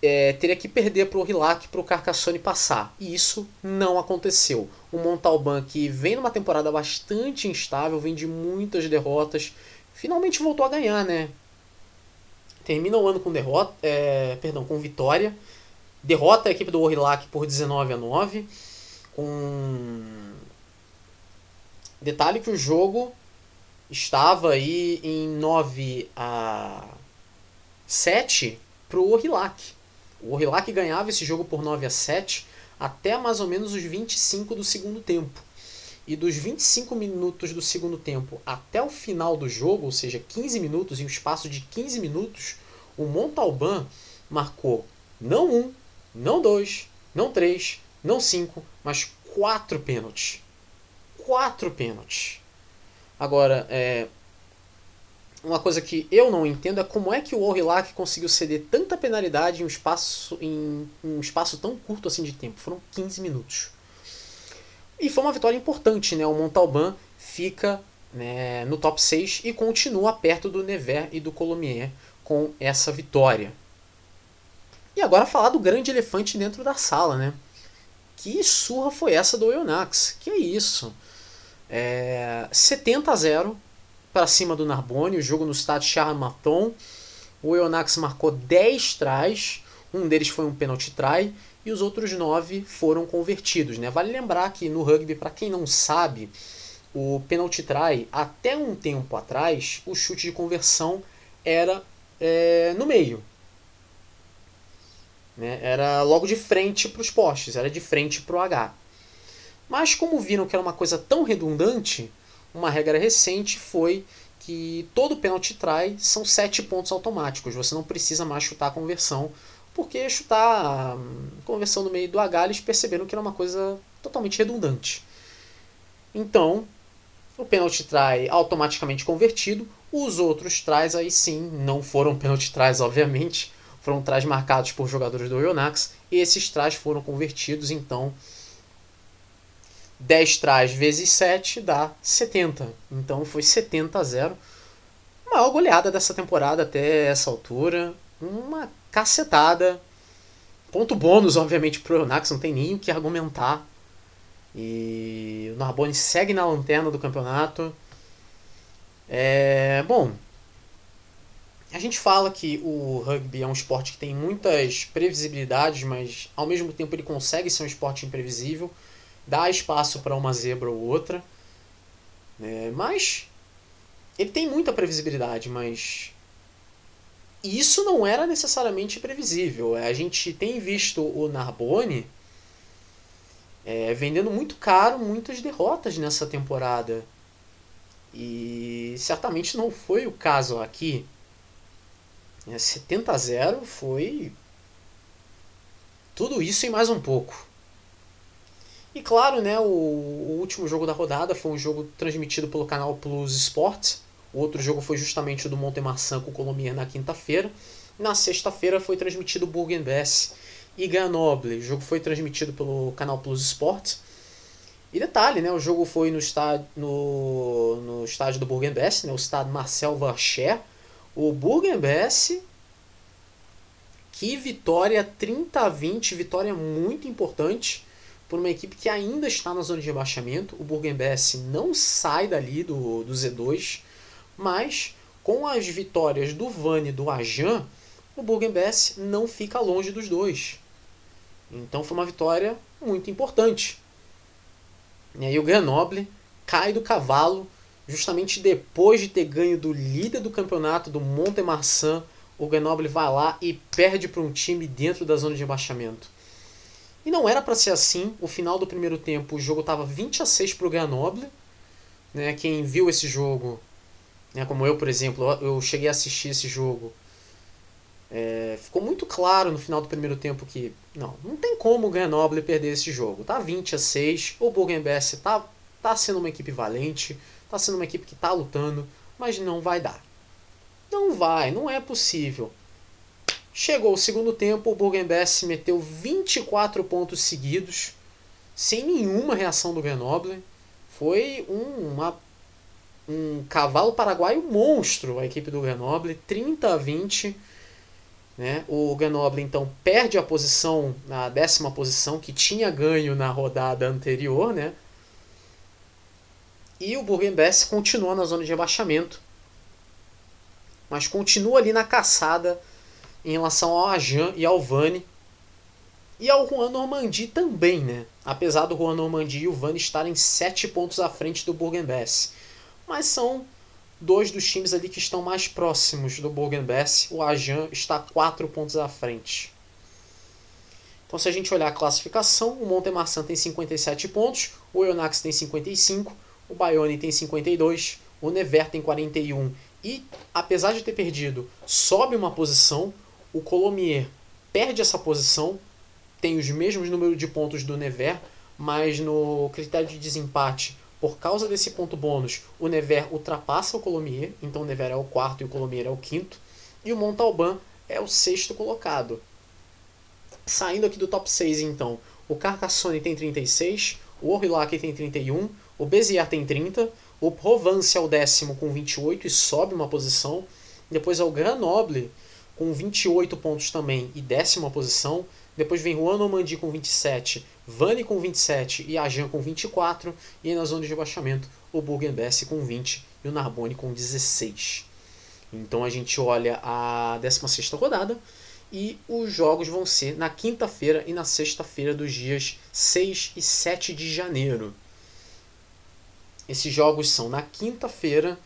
é, teria que perder para o Rilac para o Carcassonne passar. E isso não aconteceu. O Montalban, que vem numa temporada bastante instável, vem de muitas derrotas, finalmente voltou a ganhar, né? Termina o ano com derrota, é, perdão, com vitória. Derrota a equipe do Orilac por 19 a 9. Com detalhe que o jogo estava aí em 9 a 7 para o Orilac. O Orilac ganhava esse jogo por 9 a 7 até mais ou menos os 25 do segundo tempo. E dos 25 minutos do segundo tempo até o final do jogo, ou seja, 15 minutos, em um espaço de 15 minutos, o Montalban marcou não um, não dois, não três, não cinco, mas quatro pênaltis. Quatro pênaltis. Agora, é, uma coisa que eu não entendo é como é que o Orillac conseguiu ceder tanta penalidade em um espaço, em um espaço tão curto assim de tempo. Foram 15 minutos. E foi uma vitória importante, né? O Montalban fica né, no top 6 e continua perto do Nevers e do Colomier com essa vitória. E agora falar do grande elefante dentro da sala, né? Que surra foi essa do Eunax? Que é isso? É, 70 a 0 para cima do Narbonne, o jogo no estádio Charmaton. O Eunax marcou 10 trás, um deles foi um penalty try e os outros nove foram convertidos. Né? Vale lembrar que no rugby, para quem não sabe, o penalty try, até um tempo atrás, o chute de conversão era é, no meio. Né? Era logo de frente para os postes, era de frente para o H. Mas como viram que era uma coisa tão redundante, uma regra recente foi que todo penalty try são sete pontos automáticos. Você não precisa mais chutar a conversão porque chutar hum, conversão no meio do H, eles perceberam que era uma coisa totalmente redundante. Então, o penalty try automaticamente convertido, os outros tries aí sim não foram (laughs) penalty tries, obviamente, foram tries marcados por jogadores do Ionax, e esses tries foram convertidos, então 10 tries vezes 7 dá 70. Então foi 70 a 0. Maior goleada dessa temporada até essa altura. Uma cacetada. Ponto bônus, obviamente, pro Eonax, não tem nem o que argumentar. E o Narbonne segue na lanterna do campeonato. É, bom, a gente fala que o rugby é um esporte que tem muitas previsibilidades, mas ao mesmo tempo ele consegue ser um esporte imprevisível, dá espaço para uma zebra ou outra. É, mas ele tem muita previsibilidade, mas isso não era necessariamente previsível. A gente tem visto o Narbonne é, vendendo muito caro muitas derrotas nessa temporada. E certamente não foi o caso aqui. É, 70 a 0 foi Tudo isso e mais um pouco. E claro, né, o, o, último jogo da rodada foi um jogo transmitido pelo canal Plus Sports. O outro jogo foi justamente o do Montemarçan com o na quinta-feira. Na sexta-feira foi transmitido o Burgenbess e Grenoble. O jogo foi transmitido pelo canal Plus Sports. E detalhe, né, o jogo foi no estádio, no, no estádio do Burgenbess, né, o estádio Marcel Varcher. O Burgenbess, que vitória 30 a 20, vitória muito importante por uma equipe que ainda está na zona de rebaixamento. O Burgenbess não sai dali do, do Z2, mas com as vitórias do Vani e do Ajan, o Burgenbess não fica longe dos dois. Então foi uma vitória muito importante. E aí o Grenoble cai do cavalo justamente depois de ter ganho do líder do campeonato, do Montemarçan. O Grenoble vai lá e perde para um time dentro da zona de rebaixamento. E não era para ser assim. O final do primeiro tempo, o jogo estava 20 a 6 para o Grenoble. Né? Quem viu esse jogo, né? como eu, por exemplo, eu cheguei a assistir esse jogo. É, ficou muito claro no final do primeiro tempo que não, não tem como o Grenoble perder esse jogo. Tá 20 a 6, o Burgenbess tá, tá sendo uma equipe valente, tá sendo uma equipe que tá lutando, mas não vai dar. Não vai, não é possível. Chegou o segundo tempo, o Burgenbess meteu 24 pontos seguidos, sem nenhuma reação do Grenoble. Foi um, uma, um cavalo paraguaio monstro a equipe do Grenoble, 30 a 20. Né? O Grenoble então perde a posição, na décima posição, que tinha ganho na rodada anterior. Né? E o Burgenbess continua na zona de rebaixamento, mas continua ali na caçada em relação ao Ajan e ao Vani. E ao Juan Normandie também, né? Apesar do Juan Normandie e o Vani estarem sete pontos à frente do Burgenbess. Mas são dois dos times ali que estão mais próximos do Burgenbess. O Ajan está quatro pontos à frente. Então, se a gente olhar a classificação, o Montemarçan tem 57 pontos, o Eonax tem 55, o Bayonne tem 52, o Never tem 41 e, apesar de ter perdido, sobe uma posição o Colomier perde essa posição, tem os mesmos números de pontos do Never, mas no critério de desempate, por causa desse ponto bônus, o Never ultrapassa o Colomier, então o Never é o quarto e o Colomier é o quinto, e o Montalban é o sexto colocado. Saindo aqui do top 6, então, o Carcassonne tem 36, o Orillac tem 31, o Bezier tem 30, o Provence é o décimo com 28 e sobe uma posição, depois é o Grenoble com 28 pontos também e décima posição. Depois vem Juan Normandie com 27, Vani com 27 e Ajan com 24. E na zona de rebaixamento, o Burgenbess com 20 e o Narbonne com 16. Então a gente olha a 16 rodada e os jogos vão ser na quinta-feira e na sexta-feira dos dias 6 e 7 de janeiro. Esses jogos são na quinta-feira,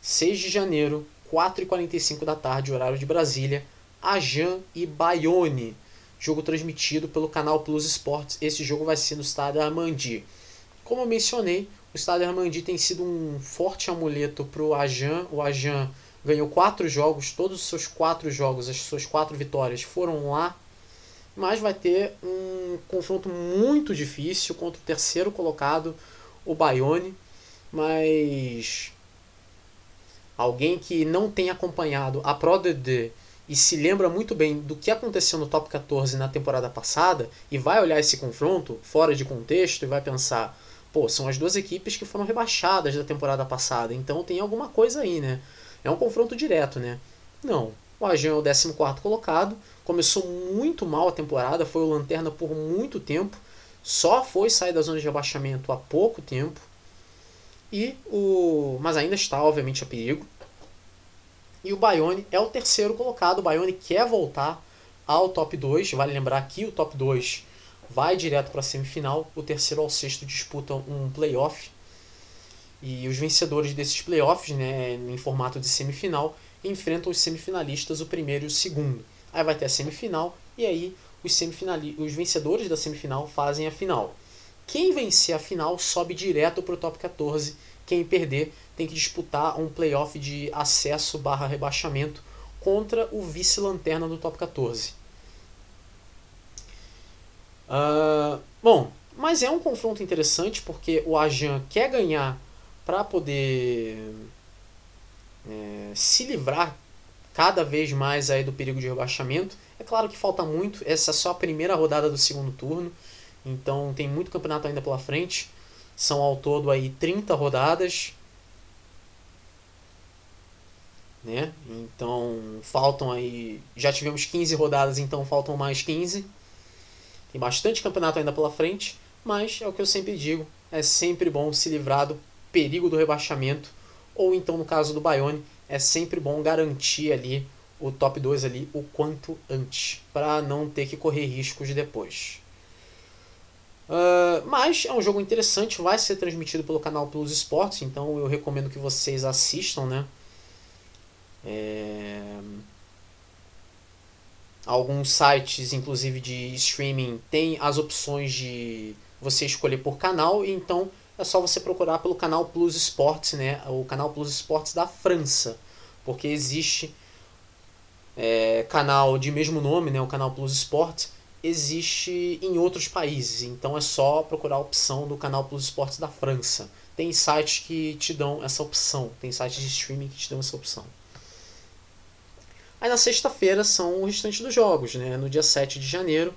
6 de janeiro, 4h45 da tarde, horário de Brasília, Ajan e Bayonne. Jogo transmitido pelo canal Plus Sports. Esse jogo vai ser no estádio Armandi. Como eu mencionei, o estádio Armandi tem sido um forte amuleto para o Ajan. O Ajan ganhou quatro jogos, todos os seus quatro jogos, as suas quatro vitórias foram lá. Mas vai ter um confronto muito difícil contra o terceiro colocado, o Bayonne. Mas alguém que não tem acompanhado a Pro DD e se lembra muito bem do que aconteceu no Top 14 na temporada passada e vai olhar esse confronto fora de contexto e vai pensar, pô, são as duas equipes que foram rebaixadas da temporada passada, então tem alguma coisa aí, né? É um confronto direto, né? Não. O Ajan é o 14 colocado, começou muito mal a temporada, foi o lanterna por muito tempo, só foi sair da zona de rebaixamento há pouco tempo. E o, mas ainda está, obviamente, a perigo. E o Bayonne é o terceiro colocado. O Bayonne quer voltar ao top 2. Vale lembrar que o top 2 vai direto para a semifinal. O terceiro ao sexto disputam um playoff. E os vencedores desses playoffs, né, em formato de semifinal, enfrentam os semifinalistas, o primeiro e o segundo. Aí vai ter a semifinal e aí os, os vencedores da semifinal fazem a final. Quem vencer a final sobe direto para o top 14. Quem perder tem que disputar um playoff de acesso barra rebaixamento contra o vice-lanterna do top 14. Uh, bom, mas é um confronto interessante porque o Ajan quer ganhar para poder é, se livrar cada vez mais aí do perigo de rebaixamento. É claro que falta muito, essa é só a primeira rodada do segundo turno, então tem muito campeonato ainda pela frente. São ao todo aí 30 rodadas. Né? Então faltam aí. Já tivemos 15 rodadas, então faltam mais 15. Tem bastante campeonato ainda pela frente, mas é o que eu sempre digo: é sempre bom se livrar do perigo do rebaixamento, ou então no caso do Bayonne, é sempre bom garantir ali o top 2 ali o quanto antes, para não ter que correr riscos depois. Uh, mas é um jogo interessante, vai ser transmitido pelo canal Plus Esportes, então eu recomendo que vocês assistam, né? É... Alguns sites, inclusive de streaming, tem as opções de você escolher por canal, então é só você procurar pelo canal Plus Esportes, né? O canal Plus Esportes da França, porque existe é, canal de mesmo nome, né? O canal Plus Esportes existe em outros países, então é só procurar a opção do canal Plus Esportes da França. Tem sites que te dão essa opção, tem sites de streaming que te dão essa opção. Aí na sexta-feira são o restante dos jogos, né? No dia 7 de janeiro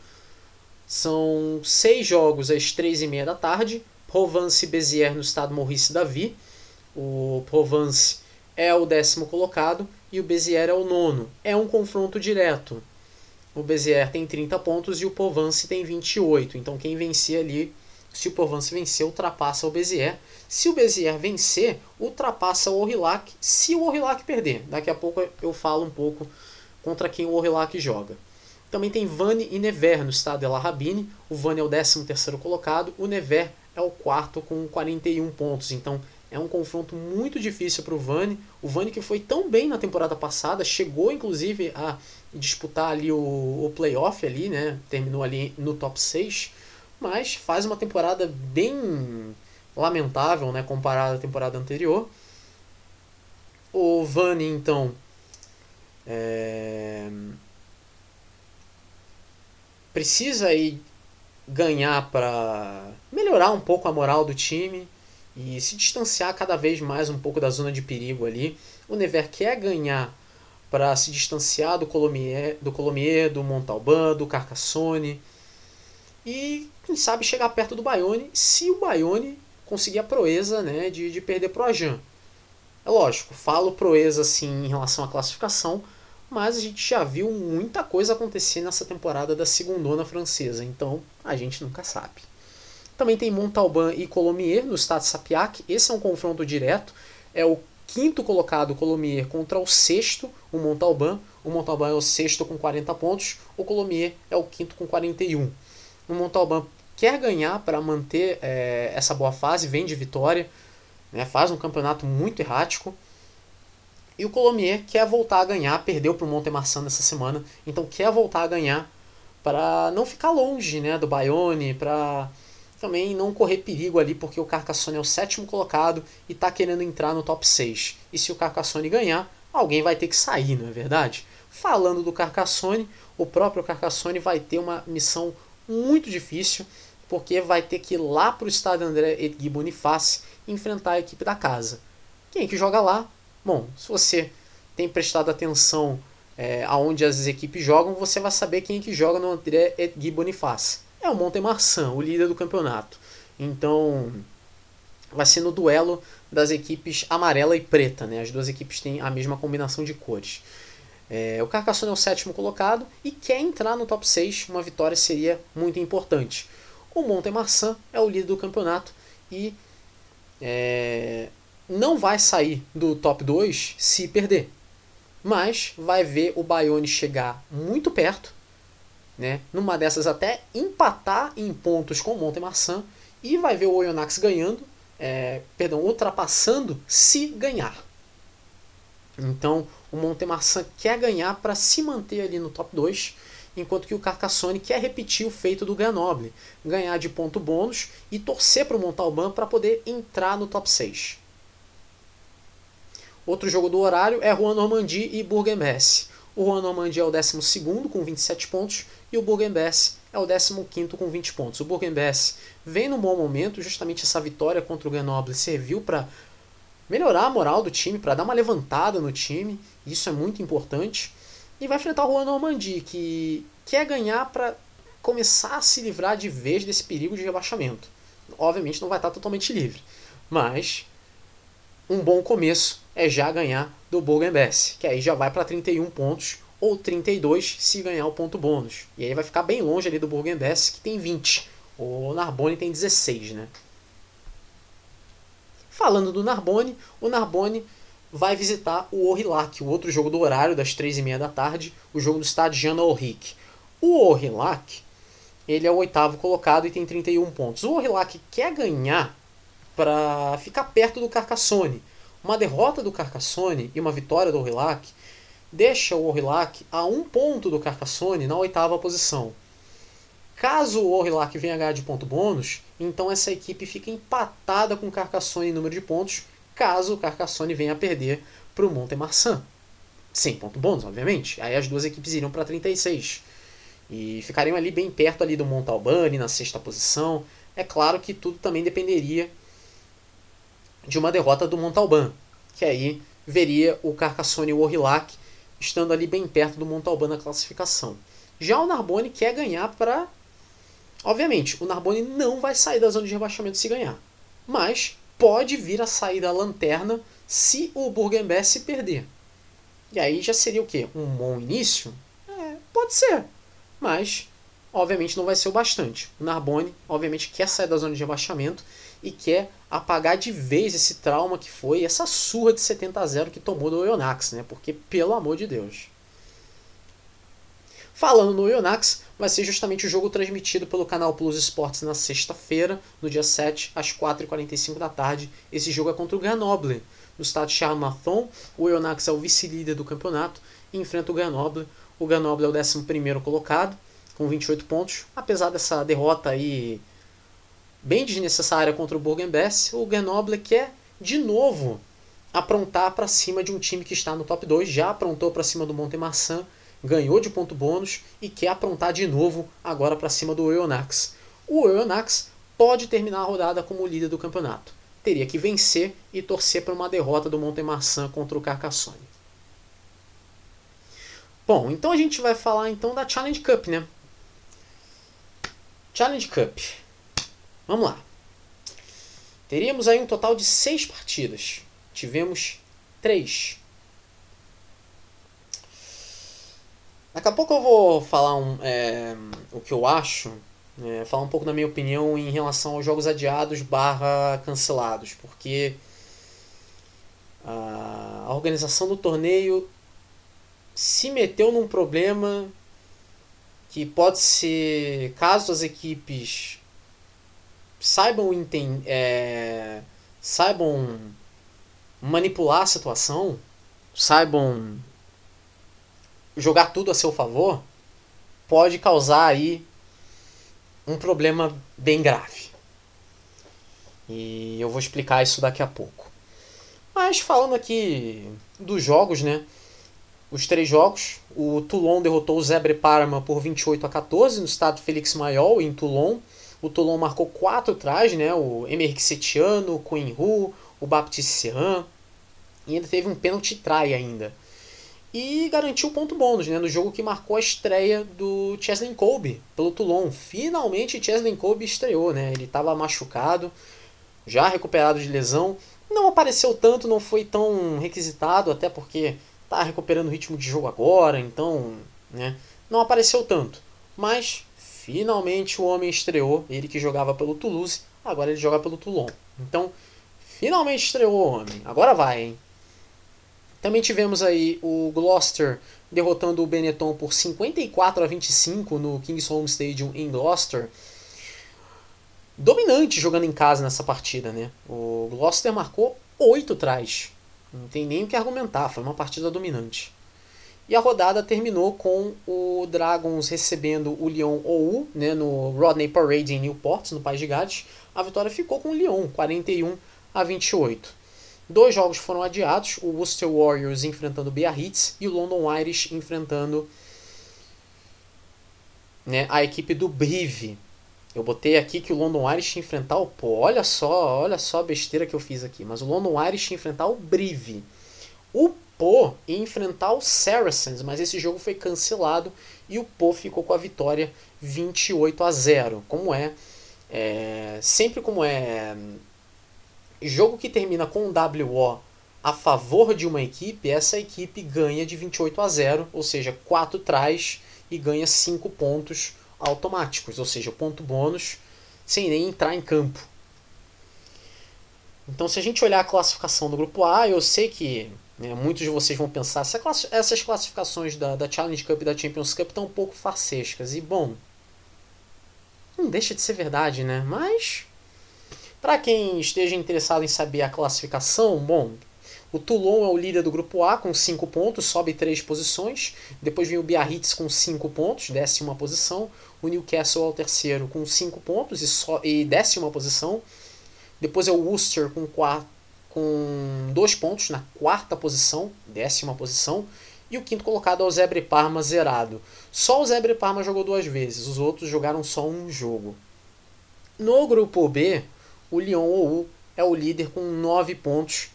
são seis jogos às três e meia da tarde. Provence Béziers no estado Maurice Davi. O Provence é o décimo colocado e o Béziers é o nono. É um confronto direto. O Béziers tem 30 pontos e o Provence tem 28. Então quem vencer ali, se o Provence vencer, ultrapassa o Béziers. Se o Béziers vencer, ultrapassa o Orillac se o Orillac perder. Daqui a pouco eu falo um pouco contra quem o Orillac joga. Também tem Vani e Nevers no estado de La Rabine. O Vani é o 13 terceiro colocado, o Nevers é o quarto com 41 pontos. Então é um confronto muito difícil para o Vani. O Vani que foi tão bem na temporada passada, chegou inclusive a disputar ali o, o playoff ali, né? Terminou ali no top 6, mas faz uma temporada bem lamentável, né, comparada à temporada anterior. O Vani então é... precisa aí ganhar para melhorar um pouco a moral do time e se distanciar cada vez mais um pouco da zona de perigo ali. O Never quer ganhar para se distanciar do Colomier, do, Colomier, do Montalban, do Carcassone e quem sabe chegar perto do Bayonne se o Bayonne conseguir a proeza né, de, de perder pro Ajan. É lógico, falo proeza assim em relação à classificação, mas a gente já viu muita coisa acontecer nessa temporada da segundona francesa, então a gente nunca sabe. Também tem Montalban e Colomier no estado de Sapiac. Esse é um confronto direto. É o quinto colocado Colomier contra o sexto, o Montalban. O Montalban é o sexto com 40 pontos, o Colomier é o quinto com 41. O Montalban quer ganhar para manter é, essa boa fase, vem de vitória, né, faz um campeonato muito errático. E o Colomier quer voltar a ganhar, perdeu para o Montemarçan nessa semana, então quer voltar a ganhar para não ficar longe né, do Bayonne, para também não correr perigo ali, porque o Carcassonne é o sétimo colocado e está querendo entrar no top 6. E se o Carcassonne ganhar, alguém vai ter que sair, não é verdade? Falando do Carcassonne, o próprio Carcassonne vai ter uma missão muito difícil, porque vai ter que ir lá para o estádio André Edgui Boniface enfrentar a equipe da casa. Quem que joga lá? Bom, se você tem prestado atenção é, aonde as equipes jogam, você vai saber quem é que joga no André Edgui Boniface é o Montemarçan, o líder do campeonato. Então, vai ser no duelo das equipes amarela e preta, né? As duas equipes têm a mesma combinação de cores. É, o Carcassonne é o sétimo colocado e quer entrar no top 6. Uma vitória seria muito importante. O Montemarçan é o líder do campeonato e é, não vai sair do top 2 se perder. Mas vai ver o Bayonne chegar muito perto né? Numa dessas até empatar em pontos com o Montemarçan e vai ver o Oyonnax ganhando, é, perdão, ultrapassando se ganhar. Então o Montemarçan quer ganhar para se manter ali no top 2, enquanto que o Carcassonne quer repetir o feito do Grenoble, ganhar de ponto bônus e torcer para o Montalban para poder entrar no top 6. Outro jogo do horário é Juan Normandie e Bourg-en-Bresse. O Juan Normandie é o 12 com 27 pontos e o Burgenbess é o 15 com 20 pontos. O Burgenbess vem num bom momento, justamente essa vitória contra o Grenoble serviu para melhorar a moral do time, para dar uma levantada no time, isso é muito importante. E vai enfrentar o Juan Normandie, que quer ganhar para começar a se livrar de vez desse perigo de rebaixamento. Obviamente não vai estar totalmente livre, mas um bom começo é já ganhar do Bourg-en-Bresse, que aí já vai para 31 pontos ou 32 se ganhar o ponto bônus. E aí vai ficar bem longe ali do Bourg-en-Bresse, que tem 20. O Narbonne tem 16, né? Falando do Narbonne, o Narbonne vai visitar o Aurillac, o outro jogo do horário das 3h30 da tarde, o jogo do estádio Jean Auric. O Aurillac, ele é o oitavo colocado e tem 31 pontos. O Aurillac quer ganhar para ficar perto do Carcassonne. Uma derrota do Carcassonne e uma vitória do Aurillac deixa o Aurillac a um ponto do Carcassonne na oitava posição. Caso o Aurillac venha ganhar de ponto bônus, então essa equipe fica empatada com o Carcassonne em número de pontos, caso o Carcassonne venha a perder para o Montemarçan. Sem ponto bônus, obviamente. Aí as duas equipes iriam para 36. E ficariam ali bem perto ali do Montalbani, na sexta posição. É claro que tudo também dependeria de uma derrota do Montalban, que aí veria o Carcassonne e o Aurillac estando ali bem perto do Montalban na classificação. Já o Narbonne quer ganhar para. Obviamente, o Narbonne não vai sair da zona de rebaixamento se ganhar. Mas pode vir a sair da lanterna se o Burgenberg se perder. E aí já seria o quê? Um bom início? É, pode ser. Mas, obviamente, não vai ser o bastante. O Narbonne, obviamente, quer sair da zona de rebaixamento e quer apagar de vez esse trauma que foi essa surra de 70 a 0 que tomou do Oyonnax, né? Porque, pelo amor de Deus. Falando no Oyonnax, vai ser justamente o jogo transmitido pelo canal Plus Esportes na sexta-feira, no dia 7, às 4h45 da tarde. Esse jogo é contra o Grenoble. No estádio Charles Mathon, o Oyonnax é o vice-líder do campeonato e enfrenta o Grenoble. O Grenoble é o 11 colocado, com 28 pontos. Apesar dessa derrota aí bem desnecessária contra o Bourg-en-Bresse, o Grenoble quer de novo aprontar para cima de um time que está no top 2, já aprontou para cima do Montemarçan, ganhou de ponto bônus e quer aprontar de novo agora para cima do Oyonnax. O Oyonnax pode terminar a rodada como líder do campeonato. Teria que vencer e torcer para uma derrota do Montemarçan contra o Carcassonne. Bom, então a gente vai falar então da Challenge Cup, né? Challenge Cup. Vamos lá. Teríamos aí um total de seis partidas. Tivemos três. Daqui a pouco eu vou falar um, é, o que eu acho, é, falar um pouco da minha opinião em relação aos jogos adiados barra cancelados, porque a, a organização do torneio se meteu num problema que pode ser, caso as equipes saibam entender, é, saibam manipular a situação, saibam jogar tudo a seu favor, pode causar aí um problema bem grave. E eu vou explicar isso daqui a pouco. Mas falando aqui dos jogos, né? Os três jogos, o Toulon derrotou o Zebre Parma por 28 a 14 no estado Félix Maiol, em Toulon. O Toulon marcou quatro atrás, né? O Emerick Setiano, o Queen Hu, o Baptiste Serran. E ainda teve um pênalti try ainda. E garantiu ponto bônus, né? No jogo que marcou a estreia do Chesley Colby pelo Toulon. Finalmente Chesley Colby estreou, né? Ele estava machucado, já recuperado de lesão. Não apareceu tanto, não foi tão requisitado, até porque tá recuperando o ritmo de jogo agora, então, né? Não apareceu tanto. Mas Finalmente o homem estreou, ele que jogava pelo Toulouse, agora ele joga pelo Toulon. Então, finalmente estreou o homem. Agora vai, hein? Também tivemos aí o Gloucester derrotando o Benetton por 54 a 25 no Kings Home Stadium em Gloucester. Dominante jogando em casa nessa partida, né? O Gloucester marcou 8 trás. Não tem nem o que argumentar, foi uma partida dominante. E a rodada terminou com o Dragons recebendo o Lyon OU né, no Rodney Parade em Newport, no País de Gales. A vitória ficou com o Lyon, 41 a 28. Dois jogos foram adiados, o Worcester Warriors enfrentando o Biarritz e o London Irish enfrentando né, a equipe do Brive. Eu botei aqui que o London Irish enfrentar o Pô, olha só, olha só a besteira que eu fiz aqui, mas o London Irish enfrentar o Brive. O Pô ia enfrentar o Saracens, mas esse jogo foi cancelado e o Pô ficou com a vitória 28 a 0. Como é, é sempre como é jogo que termina com um WO a favor de uma equipe, essa equipe ganha de 28 a 0, ou seja, 4 trás e ganha 5 pontos automáticos, ou seja, ponto bônus sem nem entrar em campo. Então, se a gente olhar a classificação do grupo A, eu sei que né, muitos de vocês vão pensar essas classificações da, da Challenge Cup e da Champions Cup estão um pouco farsescas. E, bom, não deixa de ser verdade, né? Mas, para quem esteja interessado em saber a classificação, bom, o Toulon é o líder do grupo A com 5 pontos, sobe 3 posições. Depois vem o Biarritz com 5 pontos, décima posição. O Newcastle é o terceiro com 5 pontos e, so, e décima posição. Depois é o Worcester com 2 com dois pontos na quarta posição, décima posição. E o quinto colocado é o Zebre Parma zerado. Só o Zebre Parma jogou duas vezes, os outros jogaram só um jogo. No grupo B, o Lyon OU é o líder com 9 pontos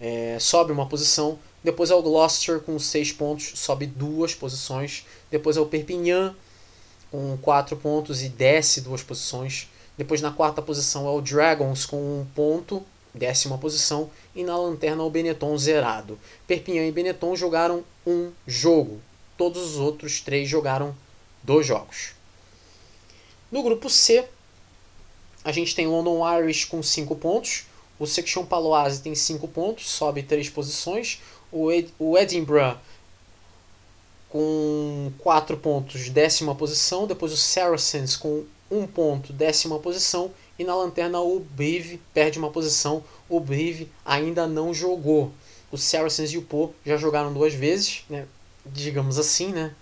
é, sobe uma posição. Depois é o Gloucester com 6 pontos, sobe duas posições. Depois é o Perpignan com 4 pontos e desce duas posições. Depois na quarta posição é o Dragons com um ponto, décima posição. E na lanterna o Benetton zerado. Perpignan e Benetton jogaram um jogo. Todos os outros três jogaram dois jogos. No grupo C, a gente tem London Irish com 5 pontos. O Section Paloise tem 5 pontos, sobe 3 posições. O, Ed, o Edinburgh com 4 pontos, décima posição. Depois o Saracens com 1 um ponto, décima posição. E na lanterna o Brive perde uma posição. O Brive ainda não jogou. O Saracens e o Po já jogaram duas vezes, né? digamos assim, né?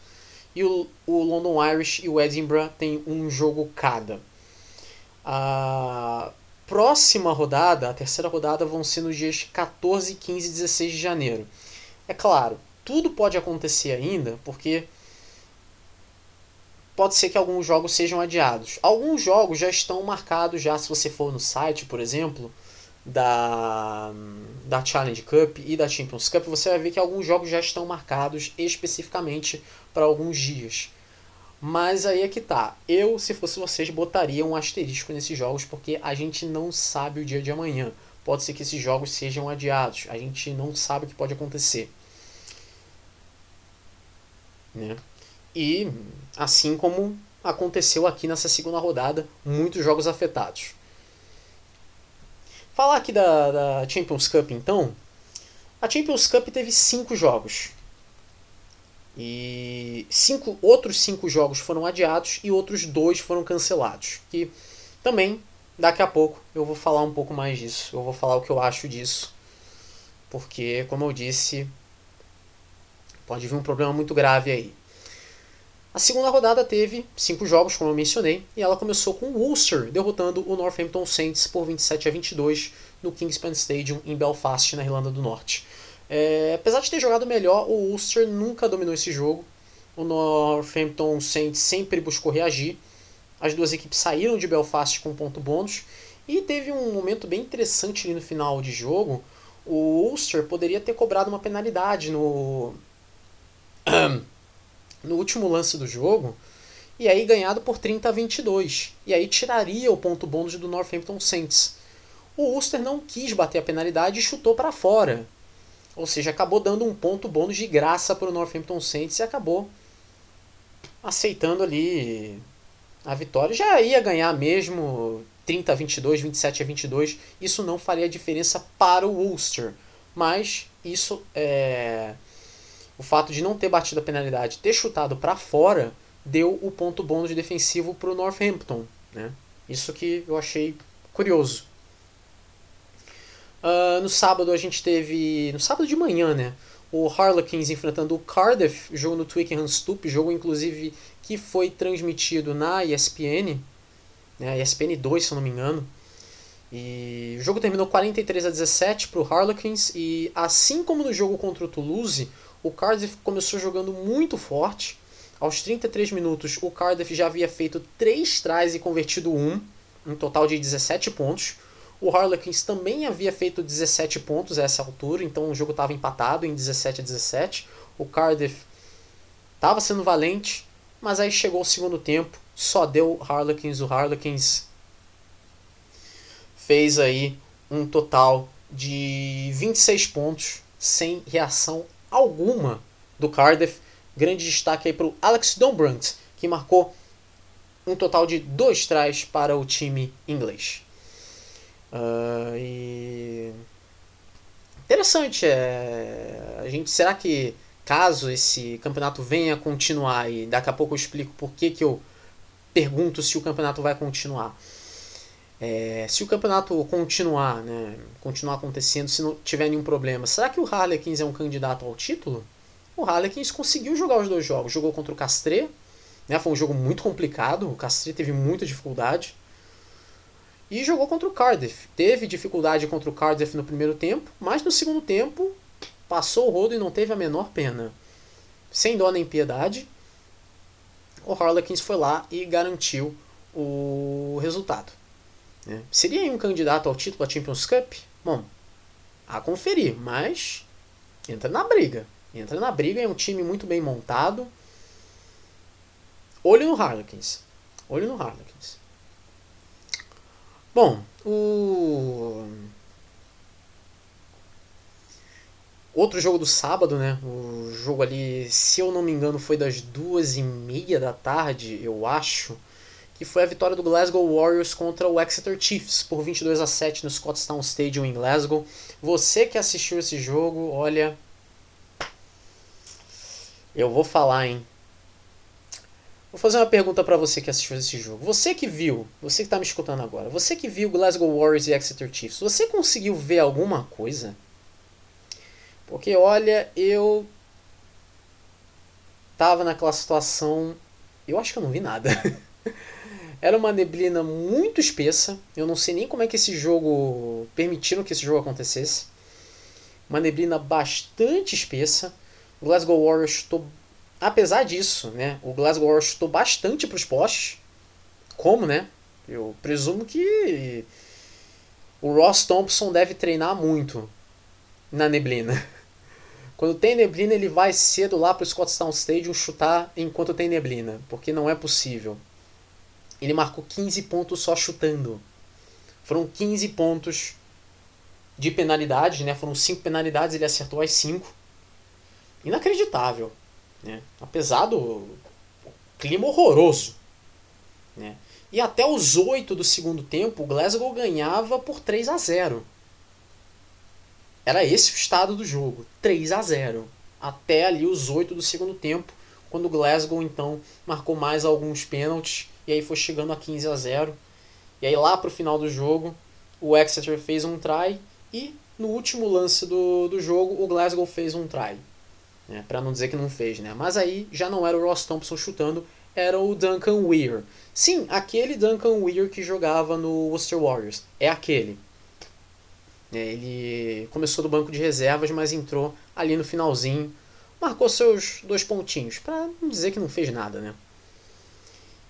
E o, o London Irish e o Edinburgh têm um jogo cada. Ah, próxima rodada, a terceira rodada, vão ser nos dias 14, 15 e 16 de janeiro. É claro, tudo pode acontecer ainda, porque pode ser que alguns jogos sejam adiados. Alguns jogos já estão marcados, já se você for no site, por exemplo, da, da Challenge Cup e da Champions Cup, você vai ver que alguns jogos já estão marcados especificamente para alguns dias. Mas aí é que tá. Eu, se fosse vocês, botaria um asterisco nesses jogos porque a gente não sabe o dia de amanhã. Pode ser que esses jogos sejam adiados. A gente não sabe o que pode acontecer. Né? E assim como aconteceu aqui nessa segunda rodada, muitos jogos afetados. Falar aqui da, da Champions Cup então. A Champions Cup teve cinco jogos. E cinco, outros cinco jogos foram adiados e outros dois foram cancelados. Que também, daqui a pouco, eu vou falar um pouco mais disso. Eu vou falar o que eu acho disso. Porque, como eu disse, pode vir um problema muito grave aí. A segunda rodada teve cinco jogos, como eu mencionei, e ela começou com o Ulster derrotando o Northampton Saints por 27 a 22 no Kingspan Stadium em Belfast, na Irlanda do Norte. É, apesar de ter jogado melhor, o Ulster nunca dominou esse jogo. O Northampton Saints sempre buscou reagir. As duas equipes saíram de Belfast com ponto bônus. E teve um momento bem interessante ali no final de jogo. O Ulster poderia ter cobrado uma penalidade no, (clears throat) no último lance do jogo. E aí ganhado por 30 a 22. E aí tiraria o ponto bônus do Northampton Saints. O Ulster não quis bater a penalidade e chutou para fora. Ou seja, acabou dando um ponto bônus de graça para o Northampton Saints e acabou aceitando ali a vitória. Já ia ganhar mesmo 30 a 22, 27 a 22. Isso não faria diferença para o Ulster. Mas isso é. O fato de não ter batido a penalidade, ter chutado para fora, deu o ponto bônus defensivo para o Northampton. Né? Isso que eu achei curioso. Uh, no sábado a gente teve. No sábado de manhã, né? O Harlequins enfrentando o Cardiff, jogo no Twickenham Stoop, jogo inclusive que foi transmitido na ESPN, né, ESPN 2, se eu não me engano. E o jogo terminou 43 a 17 para o Harlequins e assim como no jogo contra o Toulouse, o Cardiff começou jogando muito forte, Aos 33 minutos, o Cardiff já havia feito 3 tries e convertido 1, um total de 17 pontos. O Harlequins também havia feito 17 pontos a essa altura, então o jogo estava empatado em 17 a 17. O Cardiff estava sendo valente, mas aí chegou o segundo tempo, só deu Harlequins. O Harlequins fez aí um total de 26 pontos sem reação alguma do Cardiff. Grande destaque aí para o Alex Dombrandt, que marcou um total de dois trás para o time inglês. Uh, e... Interessante, é... a gente será que caso esse campeonato venha continuar e daqui a pouco eu explico por que, que eu pergunto se o campeonato vai continuar. É, se o campeonato continuar, né, continuar acontecendo, se não tiver nenhum problema, será que o Harlequins é um candidato ao título? O Harlequins conseguiu jogar os dois jogos. Jogou contra o Castre, né, foi um jogo muito complicado, o Castre teve muita dificuldade. E jogou contra o Cardiff. Teve dificuldade contra o Cardiff no primeiro tempo, mas no segundo tempo passou o rodo e não teve a menor pena. Sem dó nem piedade, o Harlequins foi lá e garantiu o resultado. Né? Seria um candidato ao título da Champions Cup? Bom, a conferir, mas entra na briga. Entra na briga, é um time muito bem montado. Olho no Harlequins. Olho no Harlequins. Bom, o outro jogo do sábado, né? O jogo ali, se eu não me engano, foi das duas e meia da tarde, eu acho que foi a vitória do Glasgow Warriors contra o Exeter Chiefs por 22 a 7 no Scottstown Stadium em Glasgow. Você que assistiu esse jogo, olha, eu vou falar, hein. Vou fazer uma pergunta para você que assistiu esse jogo. Você que viu, você que está me escutando agora, você que viu Glasgow Warriors e Exeter Chiefs, você conseguiu ver alguma coisa? Porque olha, eu tava naquela situação, eu acho que eu não vi nada. (laughs) Era uma neblina muito espessa. Eu não sei nem como é que esse jogo. permitiram que esse jogo acontecesse. Uma neblina bastante espessa. O Glasgow Warriors chutou. Apesar disso, né? O Glasgow Warriors chutou bastante para os postes. Como, né? Eu presumo que o Ross Thompson deve treinar muito na neblina. (laughs) Quando tem neblina, ele vai cedo lá para o Scottstown Stadium chutar enquanto tem neblina, porque não é possível ele marcou 15 pontos só chutando. Foram 15 pontos de penalidade, né? Foram 5 penalidades, ele acertou as 5. Inacreditável, né? Apesar do clima horroroso, né? E até os 8 do segundo tempo, o Glasgow ganhava por 3 a 0. Era esse o estado do jogo, 3 a 0. Até ali os 8 do segundo tempo, quando o Glasgow então marcou mais alguns pênaltis e aí foi chegando a 15 a 0. E aí lá pro final do jogo, o Exeter fez um try e no último lance do, do jogo, o Glasgow fez um try. Né? Para não dizer que não fez, né? Mas aí já não era o Ross Thompson chutando, era o Duncan Weir. Sim, aquele Duncan Weir que jogava no Worcester Warriors. É aquele. É, ele começou do banco de reservas, mas entrou ali no finalzinho. Marcou seus dois pontinhos. Para não dizer que não fez nada, né?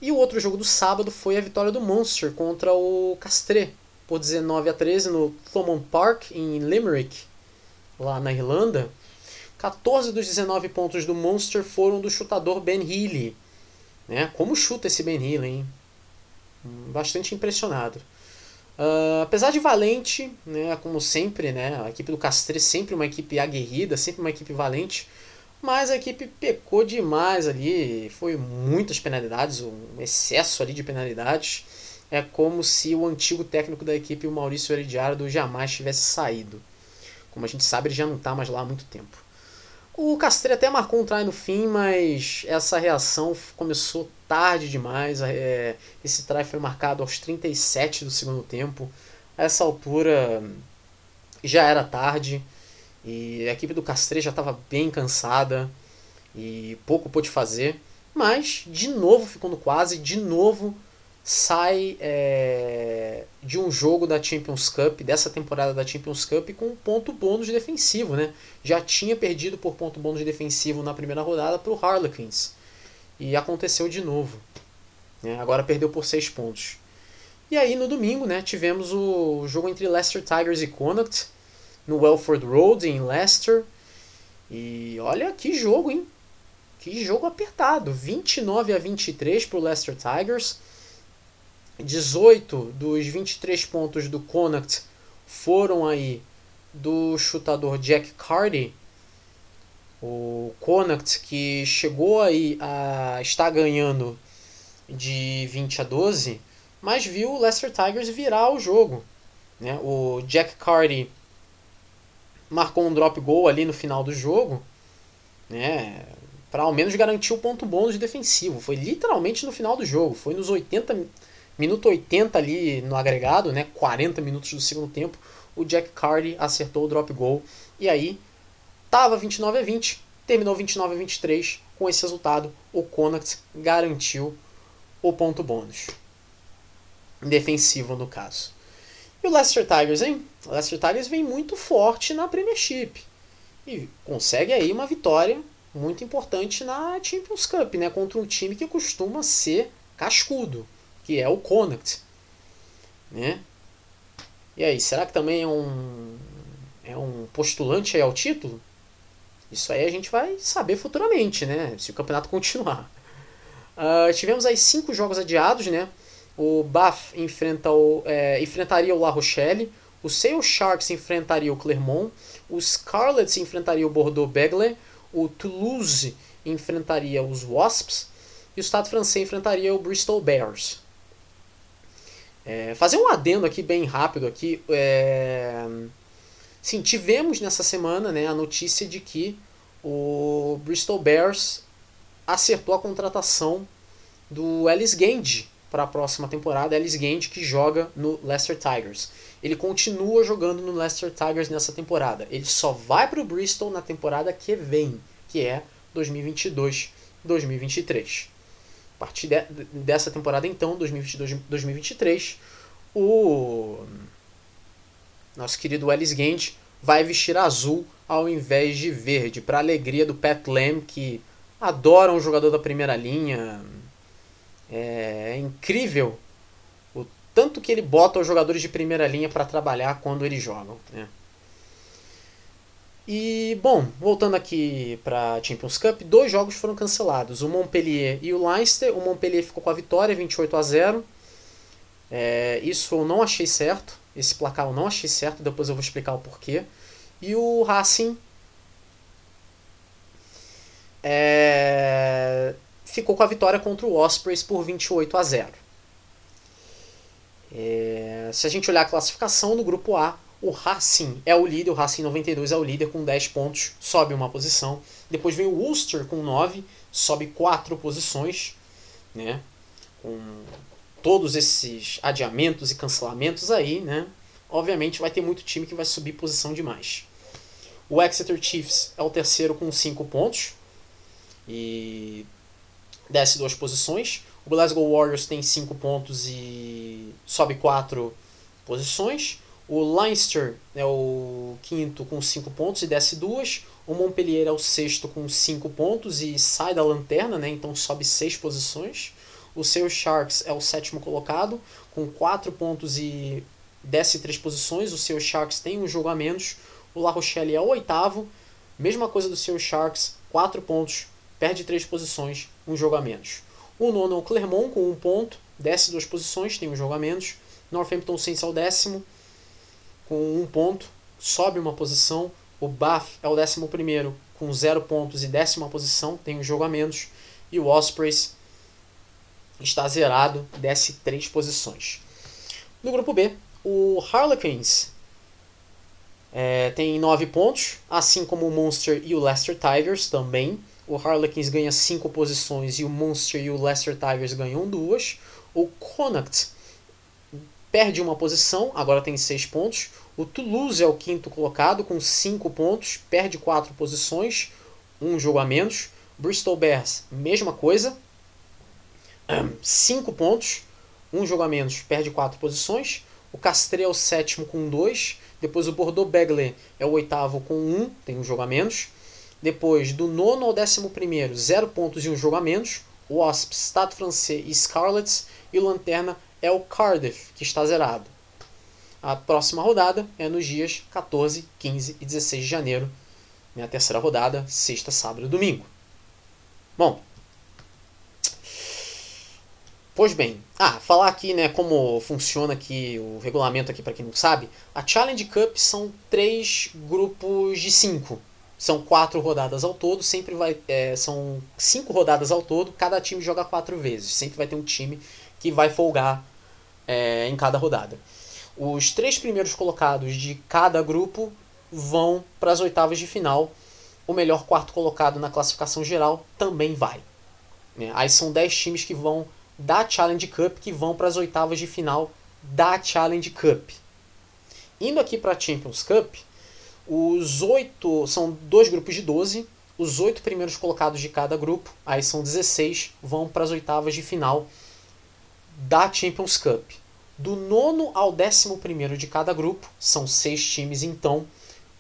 E o outro jogo do sábado foi a vitória do Monster contra o Castre, por 19 a 13 no Thomond Park, em Limerick, lá na Irlanda. 14 dos 19 pontos do Monster foram do chutador Ben Healy. Né? Como chuta esse Ben Healy, hein? Bastante impressionado. Uh, apesar de valente, né, como sempre, né, a equipe do Castre sempre uma equipe aguerrida, sempre uma equipe valente, mas a equipe pecou demais ali, foi muitas penalidades, um excesso ali de penalidades. É como se o antigo técnico da equipe, o Maurício Herediardo, jamais tivesse saído. Como a gente sabe, ele já não está mais lá há muito tempo. O Castro até marcou um try no fim, mas essa reação começou tarde demais. É, esse try foi marcado aos 37 do segundo tempo. A essa altura já era tarde. E a equipe do Castre já estava bem cansada e pouco pôde fazer. Mas, de novo, ficando quase, de novo sai é, de um jogo da Champions Cup, dessa temporada da Champions Cup, com um ponto bônus defensivo. Né? Já tinha perdido por ponto bônus defensivo na primeira rodada para o Harlequins. E aconteceu de novo. Né? Agora perdeu por 6 pontos. E aí no domingo né, tivemos o jogo entre Leicester Tigers e Connacht no Welford Road em Leicester. E olha que jogo, hein? Que jogo apertado. 29 a 23 para o Leicester Tigers. 18 dos 23 pontos do Connacht foram aí do chutador Jack Carty. O Connacht que chegou aí a estar ganhando de 20 a 12, mas viu o Leicester Tigers virar o jogo. Né? O Jack Carty marcou um drop goal ali no final do jogo, né? Para ao menos garantir o ponto bônus defensivo. Foi literalmente no final do jogo, foi nos 80 minuto 80 ali no agregado, né? 40 minutos do segundo tempo, o Jack Carty acertou o drop goal e aí tava 29 a 20, terminou 29 a 23. Com esse resultado, o Connacht garantiu o ponto bônus. Defensivo no caso. E o Leicester Tigers, hein? O Leicester Tigers vem muito forte na Premiership. E consegue aí uma vitória muito importante na Champions Cup, né? Contra um time que costuma ser cascudo, que é o Connacht. Né? E aí, será que também é um, é um postulante ao título? Isso aí a gente vai saber futuramente, né? Se o campeonato (laughs) continuar. Uh, tivemos aí cinco jogos adiados, né? O Bath enfrenta o, é, enfrentaria o La Rochelle, o Sale Sharks enfrentaria o Clermont, o Scarlets enfrentaria o Bordeaux Begley, o Toulouse enfrentaria os Wasps e o Estado francês enfrentaria o Bristol Bears. É, fazer um adendo aqui bem rápido aqui. É, sim, tivemos nessa semana né, a notícia de que o Bristol Bears acertou a contratação do Ellis Genge para a próxima temporada. Ellis Genge que joga no Leicester Tigers. Ele continua jogando no Leicester Tigers nessa temporada. Ele só vai para o Bristol na temporada que vem, que é 2022-2023. A partir de, dessa temporada, então, 2022-2023, o nosso querido Ellis Genge vai vestir azul ao invés de verde, para alegria do Pat Lam, que adora um jogador da primeira linha, é incrível o tanto que ele bota os jogadores de primeira linha para trabalhar quando eles jogam. Né? E, bom, voltando aqui para Champions Cup, dois jogos foram cancelados, o Montpellier e o Leinster. O Montpellier ficou com a vitória, 28 a 0. É, isso eu não achei certo, esse placar eu não achei certo, depois eu vou explicar o porquê. E o Racing é, ficou com a vitória contra o Ospreys por 28 a 0. É, se a gente olhar a classificação no grupo A, o Racing é o líder, o Racing 92 é o líder com 10 pontos, sobe uma posição. Depois vem o Ulster com 9, sobe 4 posições, né? Com todos esses adiamentos e cancelamentos aí, né? Obviamente vai ter muito time que vai subir posição demais. O Exeter Chiefs é o terceiro com 5 pontos. E desce duas posições. O Glasgow Warriors tem 5 pontos e sobe 4 posições. O Leinster é o quinto com 5 pontos e desce duas. O Montpellier é o sexto com 5 pontos e sai da lanterna, né? então sobe 6 posições. O seu Sharks é o sétimo colocado, com 4 pontos e desce 3 posições. O seu Sharks tem um jogo a menos. O La Rochelle é o oitavo, mesma coisa do seu Sharks, 4 pontos, perde 3 posições, um jogo a menos. O nono é o Clermont com 1 um ponto, desce 2 posições, tem um jogo a menos. Northampton Saints é o décimo, com 1 um ponto, sobe uma posição. O Bath é o décimo primeiro, com 0 pontos e décima posição, tem um jogo a menos. E o Ospreys está zerado, desce 3 posições. No grupo B, o Harlequins é, tem 9 pontos, assim como o Munster e o Leicester Tigers também. O Harlequins ganha 5 posições e o Munster e o Leicester Tigers ganham 2. O Connacht perde uma posição, agora tem 6 pontos. O Toulouse é o quinto colocado com 5 pontos, perde 4 posições, um jogo a menos. Bristol Bears, mesma coisa, (clears throat) 5 pontos, um jogo a menos, perde 4 posições. O Castre é o sétimo com 2. Depois o Bordeaux Begley é o oitavo com 1, um, tem um jogo a menos. Depois, do nono ao décimo primeiro, 0 pontos e um jogo a menos. Wasps, Stade Francês e Scarlets. E o Lanterna é o Cardiff, que está zerado. A próxima rodada é nos dias 14, 15 e 16 de janeiro. Minha terceira rodada, sexta, sábado e domingo. Bom. Pois bem, ah, falar aqui, né, como funciona aqui o regulamento aqui para quem não sabe. A Challenge Cup são três grupos de cinco. São quatro rodadas ao todo, sempre vai. É, são cinco rodadas ao todo, cada time joga quatro vezes. Sempre vai ter um time que vai folgar é, em cada rodada. Os três primeiros colocados de cada grupo vão para as oitavas de final. O melhor quarto colocado na classificação geral também vai. Né? Aí são dez times que vão da Challenge Cup que vão para as oitavas de final da Challenge Cup. Indo aqui para a Champions Cup, os oito são dois grupos de 12. Os oito primeiros colocados de cada grupo, aí são 16, vão para as oitavas de final da Champions Cup. Do nono ao décimo primeiro de cada grupo, são seis times então,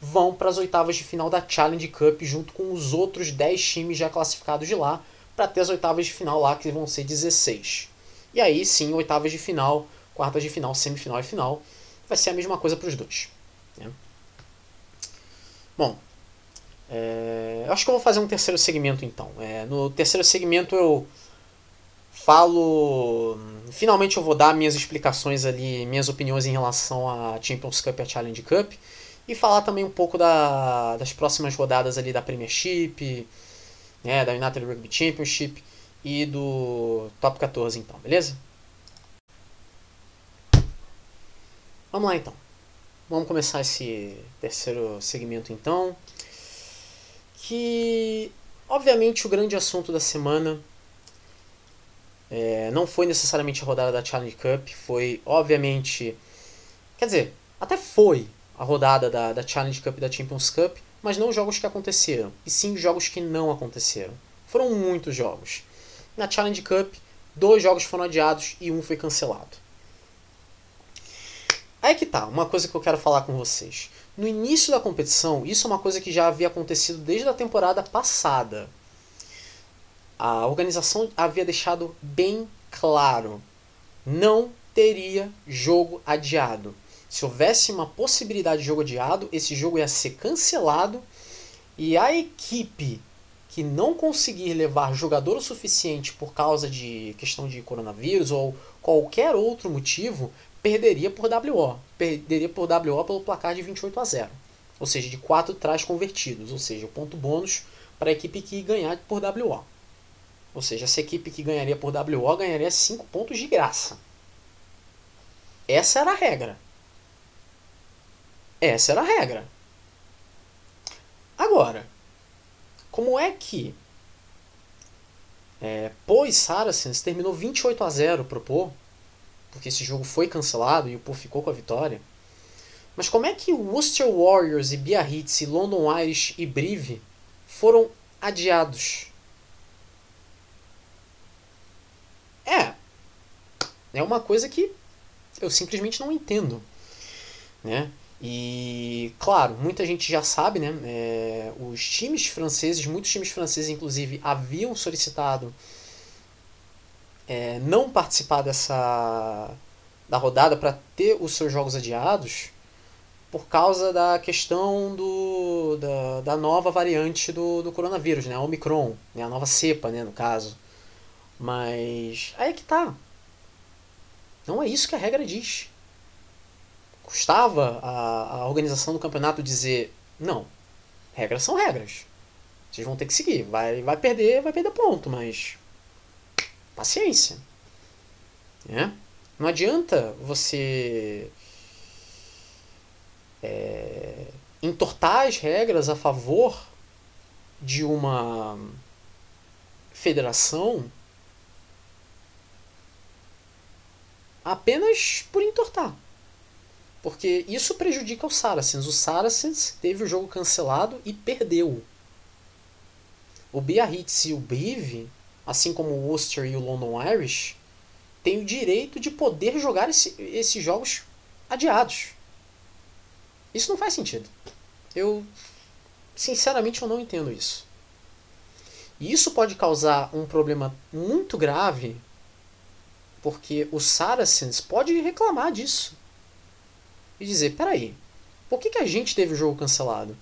vão para as oitavas de final da Challenge Cup junto com os outros 10 times já classificados de lá, para ter as oitavas de final lá, que vão ser 16. E aí sim, oitavas de final, quartas de final, semifinal e final, vai ser a mesma coisa para os dois. Né? Bom, é, acho que eu vou fazer um terceiro segmento então. É, no terceiro segmento eu falo. Finalmente eu vou dar minhas explicações ali, minhas opiniões em relação à Champions Cup e à Challenge Cup. E falar também um pouco da, das próximas rodadas ali da Premiership, né, da United Rugby Championship e do Top 14 então, beleza? Vamos lá então. Vamos começar esse terceiro segmento então. Que, obviamente, o grande assunto da semana é, não foi necessariamente a rodada da Challenge Cup, foi, obviamente. Quer dizer, até foi a rodada da, da Challenge Cup e da Champions Cup, mas não jogos que aconteceram, e sim jogos que não aconteceram. Foram muitos jogos. Na Challenge Cup, dois jogos foram adiados e um foi cancelado. Aí que tá, uma coisa que eu quero falar com vocês. No início da competição, isso é uma coisa que já havia acontecido desde a temporada passada. A organização havia deixado bem claro: não teria jogo adiado. Se houvesse uma possibilidade de jogo adiado, esse jogo ia ser cancelado e a equipe que não conseguir levar jogador o suficiente por causa de questão de coronavírus ou qualquer outro motivo perderia por WO. Perderia por WO pelo placar de 28 a 0. Ou seja, de 4 trás convertidos. Ou seja, ponto bônus para a equipe que ganhar por WO. Ou seja, essa equipe que ganharia por WO ganharia 5 pontos de graça. Essa era a regra. Essa era a regra. Agora, como é que é, Poe Saracens terminou 28 a 0 pro Poe porque esse jogo foi cancelado e o Pool ficou com a vitória. Mas como é que Worcester Warriors e Biarritz e London Irish e Brive foram adiados? É. É uma coisa que eu simplesmente não entendo. Né? E, claro, muita gente já sabe, né? É, os times franceses, muitos times franceses, inclusive, haviam solicitado é, não participar dessa da rodada para ter os seus jogos adiados por causa da questão do, da, da nova variante do, do coronavírus, né? A Omicron, né? a nova cepa, né, no caso. Mas aí é que tá. Não é isso que a regra diz. Custava a, a organização do campeonato dizer, não, regras são regras. Vocês vão ter que seguir. Vai, vai perder, vai perder ponto, mas paciência. Né? Não adianta você é, entortar as regras a favor de uma federação apenas por entortar. Porque isso prejudica o Saracens. O Saracens teve o jogo cancelado e perdeu. O Biarritz e o Brive assim como o Worcester e o London Irish, têm o direito de poder jogar esse, esses jogos adiados. Isso não faz sentido. Eu, sinceramente, eu não entendo isso. E isso pode causar um problema muito grave, porque o Saracens pode reclamar disso. E dizer, peraí, por que, que a gente teve o jogo cancelado?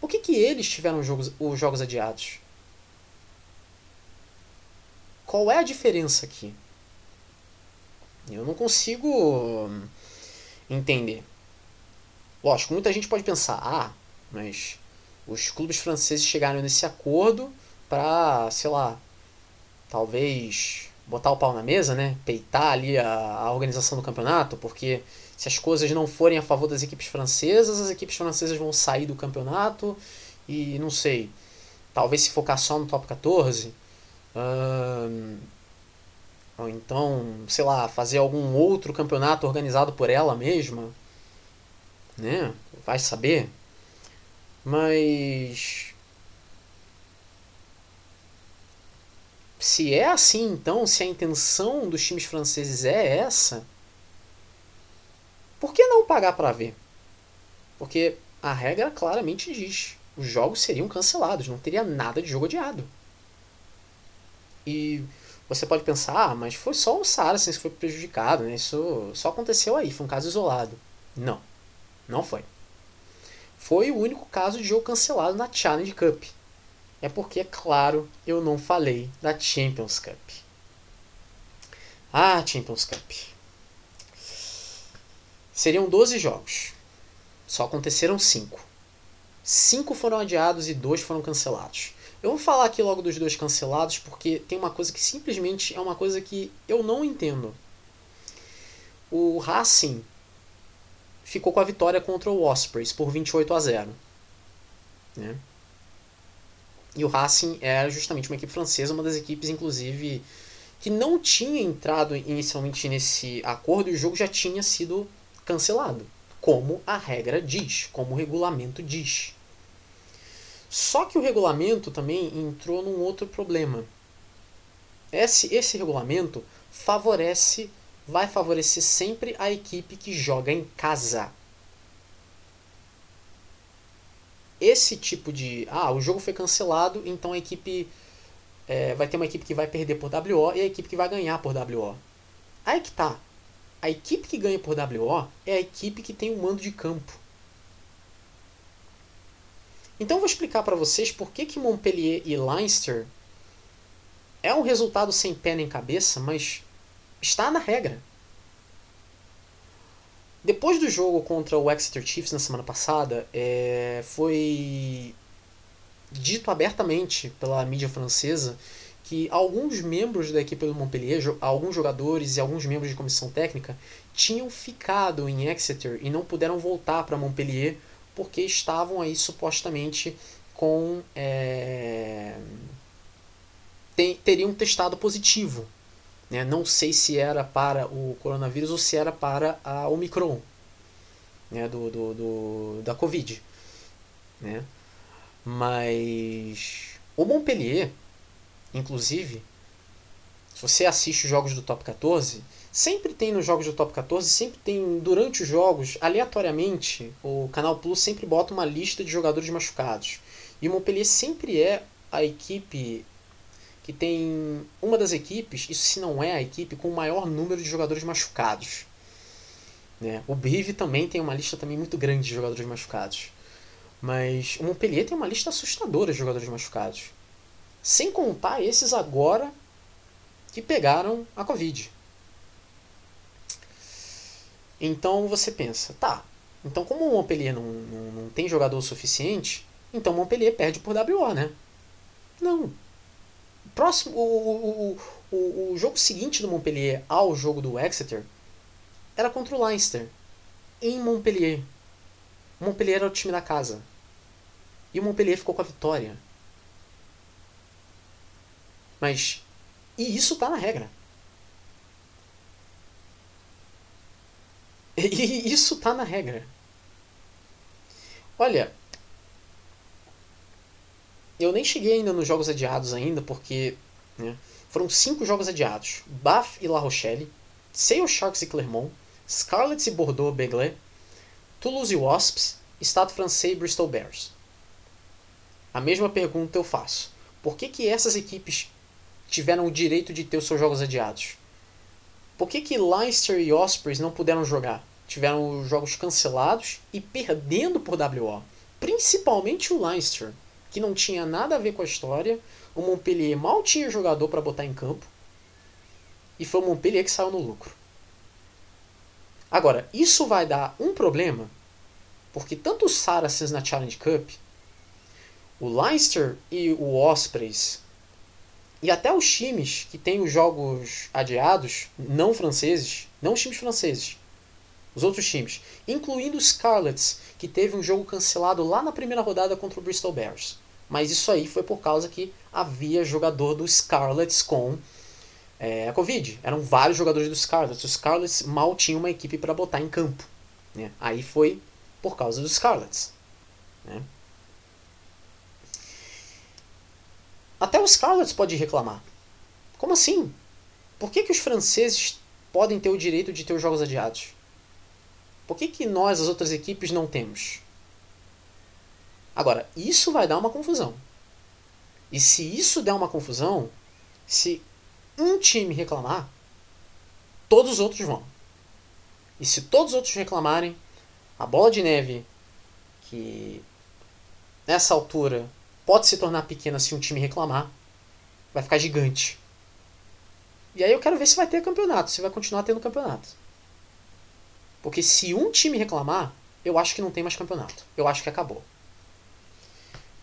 Por que, que eles tiveram os jogos, os jogos adiados? Qual é a diferença aqui? Eu não consigo entender. Lógico, muita gente pode pensar, ah, mas os clubes franceses chegaram nesse acordo para, sei lá, talvez botar o pau na mesa, né? Peitar ali a, a, organização do campeonato, porque se as coisas não forem a favor das equipes francesas, as equipes francesas vão sair do campeonato e não sei, talvez se focar só no top 14. Ou então, sei lá, fazer algum outro campeonato organizado por ela mesma, né? Vai saber. Mas se é assim, então, se a intenção dos times franceses é essa, por que não pagar para ver? Porque a regra claramente diz: os jogos seriam cancelados, não teria nada de jogo adiado. E você pode pensar, ah, mas foi só o Saracens que foi prejudicado, né? Isso só aconteceu aí, foi um caso isolado. Não, não foi. Foi o único caso de jogo cancelado na Challenge Cup. É porque, é claro, eu não falei da Champions Cup. Ah, Champions Cup. Seriam 12 jogos. Só aconteceram 5. 5 foram adiados e 2 foram cancelados. Eu vou falar aqui logo dos dois cancelados porque tem uma coisa que simplesmente é uma coisa que eu não entendo. O Racing ficou com a vitória contra o Ospreys por 28 a 0. Né? E o Racing era justamente uma equipe francesa, uma das equipes, inclusive, que não tinha entrado inicialmente nesse acordo e o jogo já tinha sido cancelado, como a regra diz, como o regulamento diz. Só que o regulamento também entrou num outro problema. Esse, esse regulamento favorece, vai favorecer sempre a equipe que joga em casa. Esse tipo de. Ah, o jogo foi cancelado, então a equipe. É, vai ter uma equipe que vai perder por WO e a equipe que vai ganhar por WO. Aí que tá. A equipe que ganha por WO é a equipe que tem o mando de campo. Então eu vou explicar para vocês por que, que Montpellier e Leinster é um resultado sem pé nem cabeça, mas está na regra. Depois do jogo contra o Exeter Chiefs na semana passada, é, foi dito abertamente pela mídia francesa que alguns membros da equipe do Montpellier, alguns jogadores e alguns membros de comissão técnica, tinham ficado em Exeter e não puderam voltar para Montpellier porque estavam aí supostamente com. É, tem, teriam testado positivo. Né? Não sei se era para o coronavírus ou se era para a Omicron né? do, do, do da Covid. Né? Mas o Montpellier, inclusive, se você assiste os jogos do Top 14, Sempre tem nos jogos do Top 14, sempre tem durante os jogos, aleatoriamente, o Canal Plus sempre bota uma lista de jogadores machucados. E o Montpellier sempre é a equipe que tem uma das equipes, isso se não é a equipe com o maior número de jogadores machucados. Né? O Brive também tem uma lista também muito grande de jogadores machucados. Mas o Montpellier tem uma lista assustadora de jogadores machucados. Sem contar esses agora que pegaram a Covid. Então você pensa, tá, então como o Montpellier não, não, não tem jogador suficiente, então o Montpellier perde por WO, né? Não. Próximo, o, o, o, o jogo seguinte do Montpellier ao jogo do Exeter era contra o Leinster, em Montpellier. O Montpellier era o time da casa. E o Montpellier ficou com a vitória. Mas. E isso tá na regra. (laughs) E isso tá na regra. Olha, eu nem cheguei ainda nos jogos adiados ainda, porque né, foram cinco jogos adiados. Bath e La Rochelle, Sale Sharks e Clermont, Scarlets e Bordeaux Begley, Toulouse e Wasps, Stade Francais e Bristol Bears. A mesma pergunta eu faço. Por que, que essas equipes tiveram o direito de ter os seus jogos adiados? Por que, que Leicester e Ospreys não puderam jogar? Tiveram os jogos cancelados e perdendo por WO. Principalmente o Leicester, que não tinha nada a ver com a história. O Montpellier mal tinha jogador para botar em campo. E foi o Montpellier que saiu no lucro. Agora, isso vai dar um problema, porque tanto o Saracens na Challenge Cup, o Leicester e o Ospreys, e até os times que têm os jogos adiados, não franceses, não os times franceses, os outros times, incluindo os Scarlets, que teve um jogo cancelado lá na primeira rodada contra o Bristol Bears. Mas isso aí foi por causa que havia jogador dos Scarlets com é, a Covid. Eram vários jogadores do Scarlets. Os Scarlets mal tinham uma equipe para botar em campo. Né? Aí foi por causa dos Scarlets. Né? Até os Scarlets pode reclamar. Como assim? Por que, que os franceses podem ter o direito de ter os jogos adiados? Por que, que nós, as outras equipes, não temos? Agora, isso vai dar uma confusão. E se isso der uma confusão, se um time reclamar, todos os outros vão. E se todos os outros reclamarem, a bola de neve, que nessa altura pode se tornar pequena se um time reclamar, vai ficar gigante. E aí eu quero ver se vai ter campeonato, se vai continuar tendo campeonato. Porque se um time reclamar, eu acho que não tem mais campeonato. Eu acho que acabou.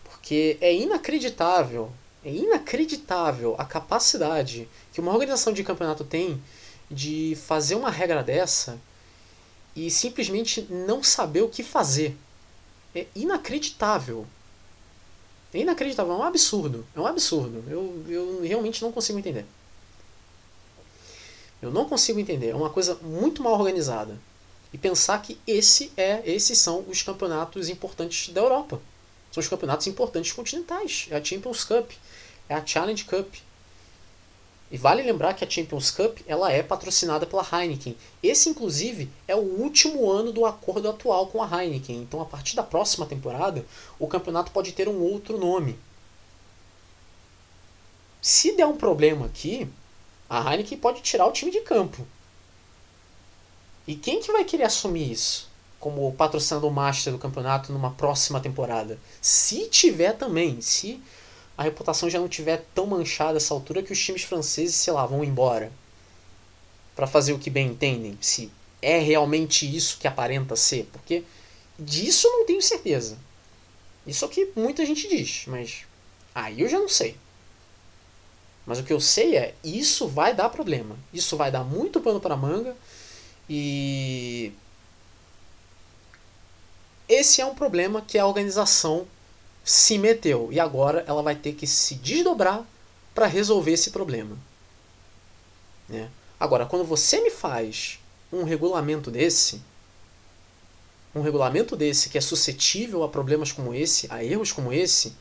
Porque é inacreditável é inacreditável a capacidade que uma organização de campeonato tem de fazer uma regra dessa e simplesmente não saber o que fazer. É inacreditável. É inacreditável, é um absurdo. É um absurdo. Eu, eu realmente não consigo entender. Eu não consigo entender. É uma coisa muito mal organizada. E pensar que esse é, esses são os campeonatos importantes da Europa. São os campeonatos importantes continentais. É a Champions Cup, é a Challenge Cup. E vale lembrar que a Champions Cup ela é patrocinada pela Heineken. Esse, inclusive, é o último ano do acordo atual com a Heineken. Então, a partir da próxima temporada, o campeonato pode ter um outro nome. Se der um problema aqui, a Heineken pode tirar o time de campo. E quem que vai querer assumir isso? como patrocinador master do campeonato numa próxima temporada. Se tiver também, se a reputação já não tiver tão manchada essa altura que os times franceses, sei lá, vão embora para fazer o que bem entendem, se é realmente isso que aparenta ser, porque disso eu não tenho certeza. Isso é o que muita gente diz, mas aí eu já não sei. Mas o que eu sei é, isso vai dar problema. Isso vai dar muito pano para manga e esse é um problema que a organização se meteu e agora ela vai ter que se desdobrar para resolver esse problema. Né? Agora, quando você me faz um regulamento desse, um regulamento desse que é suscetível a problemas como esse, a erros como esse,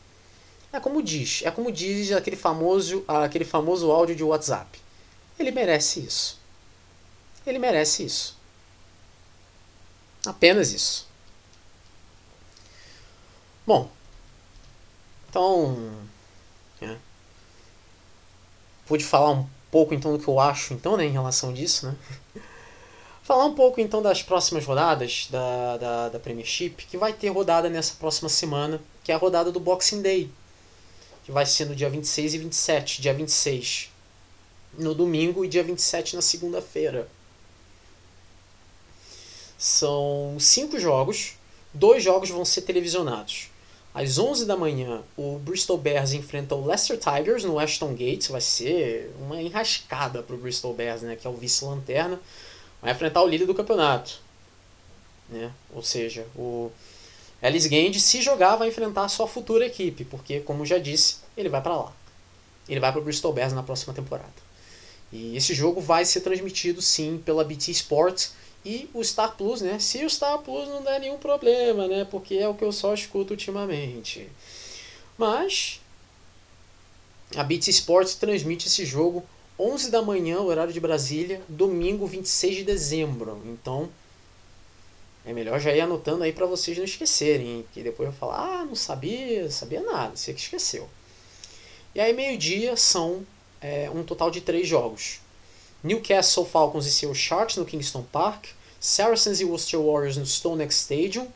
é como diz, é como diz aquele famoso, aquele famoso áudio de WhatsApp. Ele merece isso. Ele merece isso. Apenas isso. Bom, então, é, pude falar um pouco então do que eu acho então, né, em relação disso, né? (laughs) falar um pouco então das próximas rodadas da, da, da Premiership, que vai ter rodada nessa próxima semana, que é a rodada do Boxing Day, que vai ser no dia 26 e 27, dia 26 no domingo e dia 27 na segunda-feira. São cinco jogos, dois jogos vão ser televisionados. Às 11 da manhã, o Bristol Bears enfrenta o Leicester Tigers no Ashton Gates. Vai ser uma enrascada para o Bristol Bears, né, que é o vice-lanterna. Vai enfrentar o líder do campeonato. Né? Ou seja, o Ellis Gand, se jogar, vai enfrentar a sua futura equipe, porque, como já disse, ele vai para lá. Ele vai para o Bristol Bears na próxima temporada. E esse jogo vai ser transmitido, sim, pela BT Sports e o Star Plus, né? Se o Star Plus não der nenhum problema, né? Porque é o que eu só escuto ultimamente. Mas a BT Sports transmite esse jogo 11 da manhã, horário de Brasília, domingo 26 de dezembro. Então, é melhor já ir anotando aí para vocês não esquecerem, que depois eu falar: "Ah, não sabia, sabia nada, você que esqueceu". E aí, meio-dia, são é, um total de três jogos. Newcastle Falcons e Seattle Sharks no Kingston Park, Saracens e Worcester Warriors no StoneX Stadium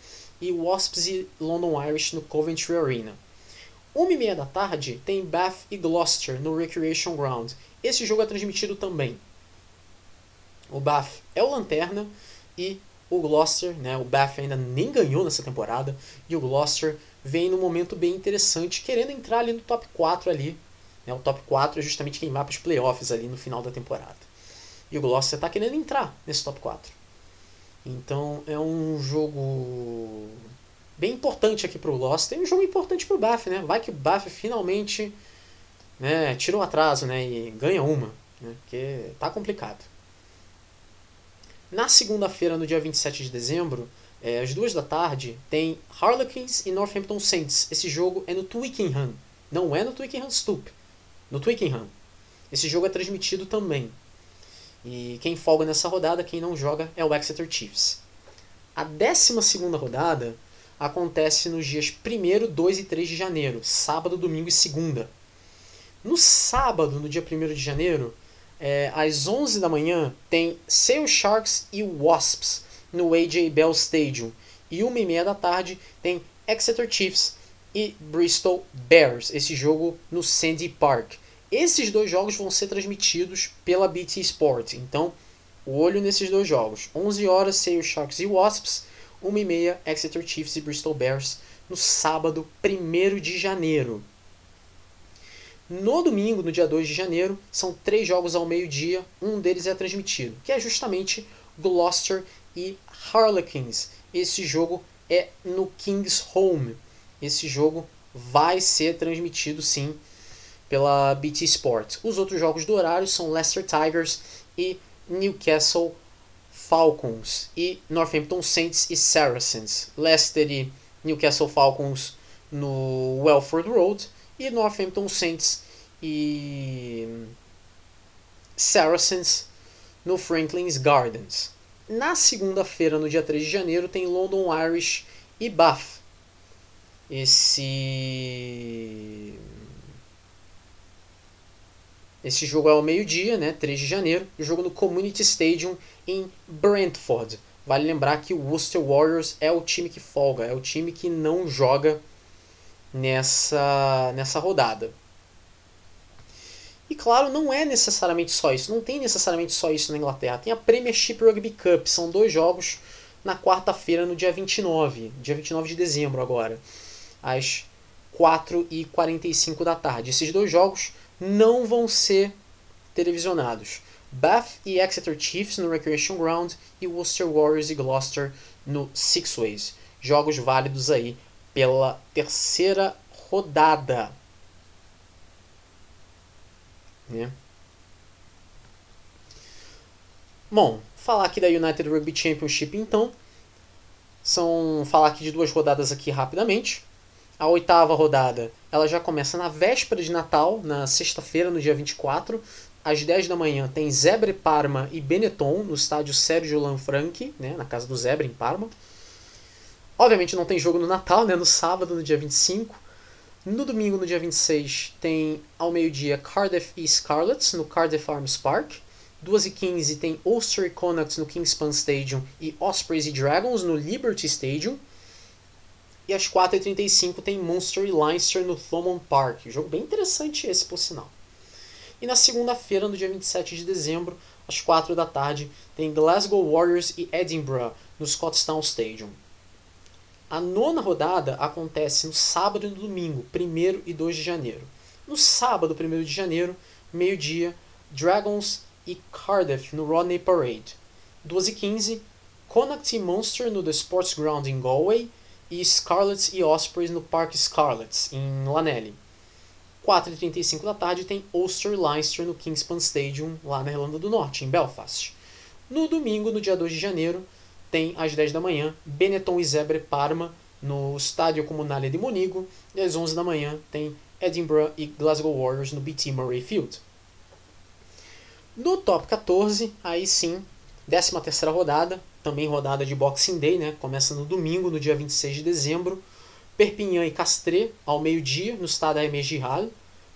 e Wasps e London Irish no Coventry Arena. Uma e meia da tarde tem Bath e Gloucester no Recreation Ground. Esse jogo é transmitido também. O Bath é o lanterna e o Gloucester, né, o Bath ainda nem ganhou nessa temporada e o Gloucester vem num momento bem interessante, querendo entrar ali no top 4 ali. Né, o top 4 é justamente quem vai para os playoffs ali no final da temporada. E o Gloucester está querendo entrar nesse top 4. Então é um jogo bem importante aqui para o Gloucester e um jogo importante para o Bath, né? Vai que o Bath finalmente né, tira o um atraso né, e ganha uma, né, porque tá complicado. Na segunda-feira, no dia 27 de dezembro, é, às duas da tarde, tem Harlequins e Northampton Saints. Esse jogo é no Twickenham. Não é no Twickenham Stoop. No Twickenham. Esse jogo é transmitido também. E quem folga nessa rodada, quem não joga, é o Exeter Chiefs. A 12 rodada acontece nos dias 1, 2 e 3 de janeiro, sábado, domingo e segunda. No sábado, no dia 1 de janeiro, é, às 11 da manhã, tem Sale Sharks e Wasps no AJ Bell Stadium. E 1 e meia da tarde tem Exeter Chiefs e Bristol Bears, esse jogo no Sandy Park. Esses dois jogos vão ser transmitidos pela BT Sport, então o olho nesses dois jogos. 11 horas, Sale Sharks e Wasps, 1 e meia, Exeter Chiefs e Bristol Bears, no sábado 1 de janeiro. No domingo, no dia 2 de janeiro, são três jogos ao meio-dia, um deles é transmitido, que é justamente Gloucester e Harlequins. Esse jogo é no King's Home. Esse jogo vai ser transmitido sim pela BT Sport. Os outros jogos do horário são Leicester Tigers e Newcastle Falcons e Northampton Saints e Saracens. Leicester e Newcastle Falcons no Welford Road e Northampton Saints e Saracens no Franklin's Gardens. Na segunda-feira, no dia 3 de janeiro, tem London Irish e Bath. Esse esse jogo é ao meio-dia, né, 3 de janeiro, jogo no Community Stadium em Brentford. Vale lembrar que o Worcester Warriors é o time que folga, é o time que não joga nessa, nessa rodada. E claro, não é necessariamente só isso, não tem necessariamente só isso na Inglaterra. Tem a Premiership Rugby Cup, são dois jogos na quarta-feira, no dia 29, dia 29 de dezembro agora, às 4h45 da tarde. Esses dois jogos não vão ser televisionados. Bath e Exeter Chiefs no Recreation Ground e Worcester Warriors e Gloucester no Six Ways. Jogos válidos aí pela terceira rodada. Né? Bom, falar aqui da United Rugby Championship então. São falar aqui de duas rodadas aqui rapidamente. A oitava rodada, ela já começa na véspera de Natal, na sexta-feira, no dia 24, às 10 da manhã tem Zebre Parma e Benetton no estádio Sérgio Lanfranchi, né, na casa do Zebre em Parma. Obviamente não tem jogo no Natal, né, no sábado, no dia 25. No domingo, no dia 26, tem ao meio-dia Cardiff e Scarlets no Cardiff Arms Park. 2h15 tem Ulster Connacht no Kingspan Stadium e Ospreys e Dragons no Liberty Stadium. E às 4h35 tem Munster e Leinster no Thomond Park. Jogo bem interessante esse, por sinal. E na segunda-feira, no dia 27 de dezembro, às 4 da tarde, tem Glasgow Warriors e Edinburgh no Scottstown Stadium. A nona rodada acontece no sábado e no domingo, 1 e 2 de janeiro. No sábado, 1 de janeiro, meio-dia, Dragons e Cardiff no Rodney Parade. 2h15, Connacht e Munster no The Sports Ground em Galway e Scarlets e Ospreys no Parque Scarlets, em Lanelli. 4h35 da tarde tem Ulster Leinster no Kingspan Stadium, lá na Irlanda do Norte, em Belfast. No domingo, no dia 2 de janeiro, tem às 10 da manhã Benetton e Zebre Parma no Estádio Comunale de Monigo e às 11 da manhã tem Edinburgh e Glasgow Warriors no BT Murray Field. No top 14, aí sim, 13 terceira rodada, também rodada de Boxing Day, né? Começa no domingo, no dia 26 de dezembro. Perpignan e Castres, ao meio-dia, no estádio Aimé Giral.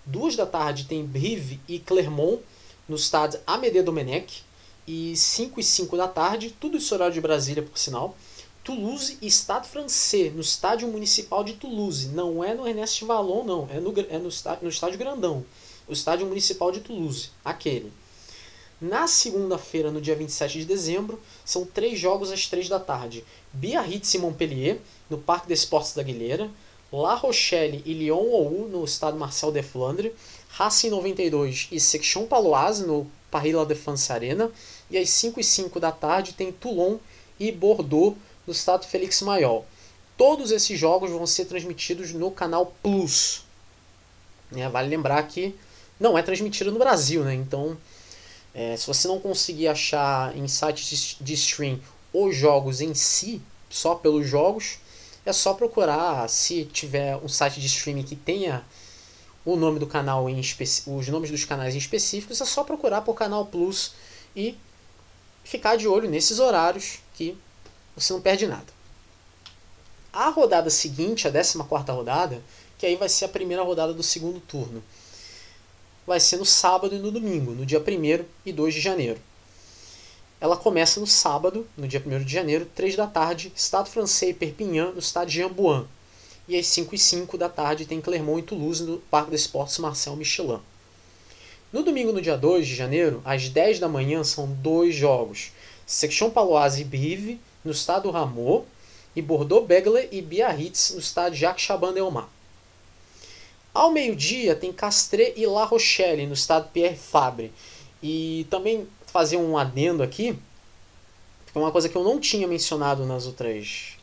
Duas da tarde tem Brive e Clermont no estádio Amédée Domenech. E 5 e 5 da tarde, tudo isso horário de Brasília, por sinal. Toulouse e Stade Francês, no estádio municipal de Toulouse. Não é no Ernest Vallon, não. É no, é no, estádio, no estádio grandão. O estádio municipal de Toulouse, aquele. Na segunda-feira, no dia 27 de dezembro, são três jogos às três da tarde. Biarritz e Montpellier, no Parque des Esportes da Guilheira. La Rochelle e Lyon ou no Estado Marcel de Flandre. Racing 92 e Section Paloise, no Paris La Défense Arena. E às 5 e 5 da tarde tem Toulon e Bordeaux, no Estado Félix Maior. Todos esses jogos vão ser transmitidos no canal Plus. É, vale lembrar que não é transmitido no Brasil, né? Então é, se você não conseguir achar em sites de stream os jogos em si, só pelos jogos, é só procurar, se tiver um site de streaming que tenha o nome do canal em os nomes dos canais em específicos, é só procurar por Canal Plus e ficar de olho nesses horários que você não perde nada. A rodada seguinte, a 14 rodada, que aí vai ser a primeira rodada do segundo turno vai ser no sábado e no domingo, no dia 1 e 2 de janeiro. Ela começa no sábado, no dia 1 de janeiro, 3 da tarde, Estado francês e Perpignan, no estado de Amboin. E às 5 e 5 da tarde tem Clermont e Toulouse, no Parque des Esportes Marcel Michelin. No domingo, no dia 2 de janeiro, às 10 da manhã, são dois jogos. Section Paloise e Brive, no estado Rameau, e Bordeaux-Bègles e Biarritz, no estado Jacques Chaban-Delmas. Ao meio-dia tem Castres e La Rochelle, no estado Pierre Fabre. E também fazer um adendo aqui, que é uma coisa que eu não tinha mencionado nas outras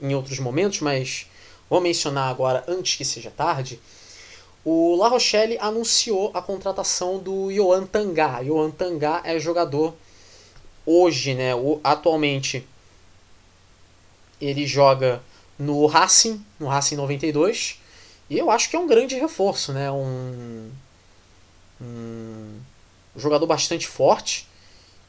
em outros momentos, mas vou mencionar agora antes que seja tarde. O La Rochelle anunciou a contratação do Yohan Tangá. Yohan Tangá é jogador hoje, né, atualmente ele joga no Racing, no Racing 92. E eu acho que é um grande reforço, né? Um, um jogador bastante forte.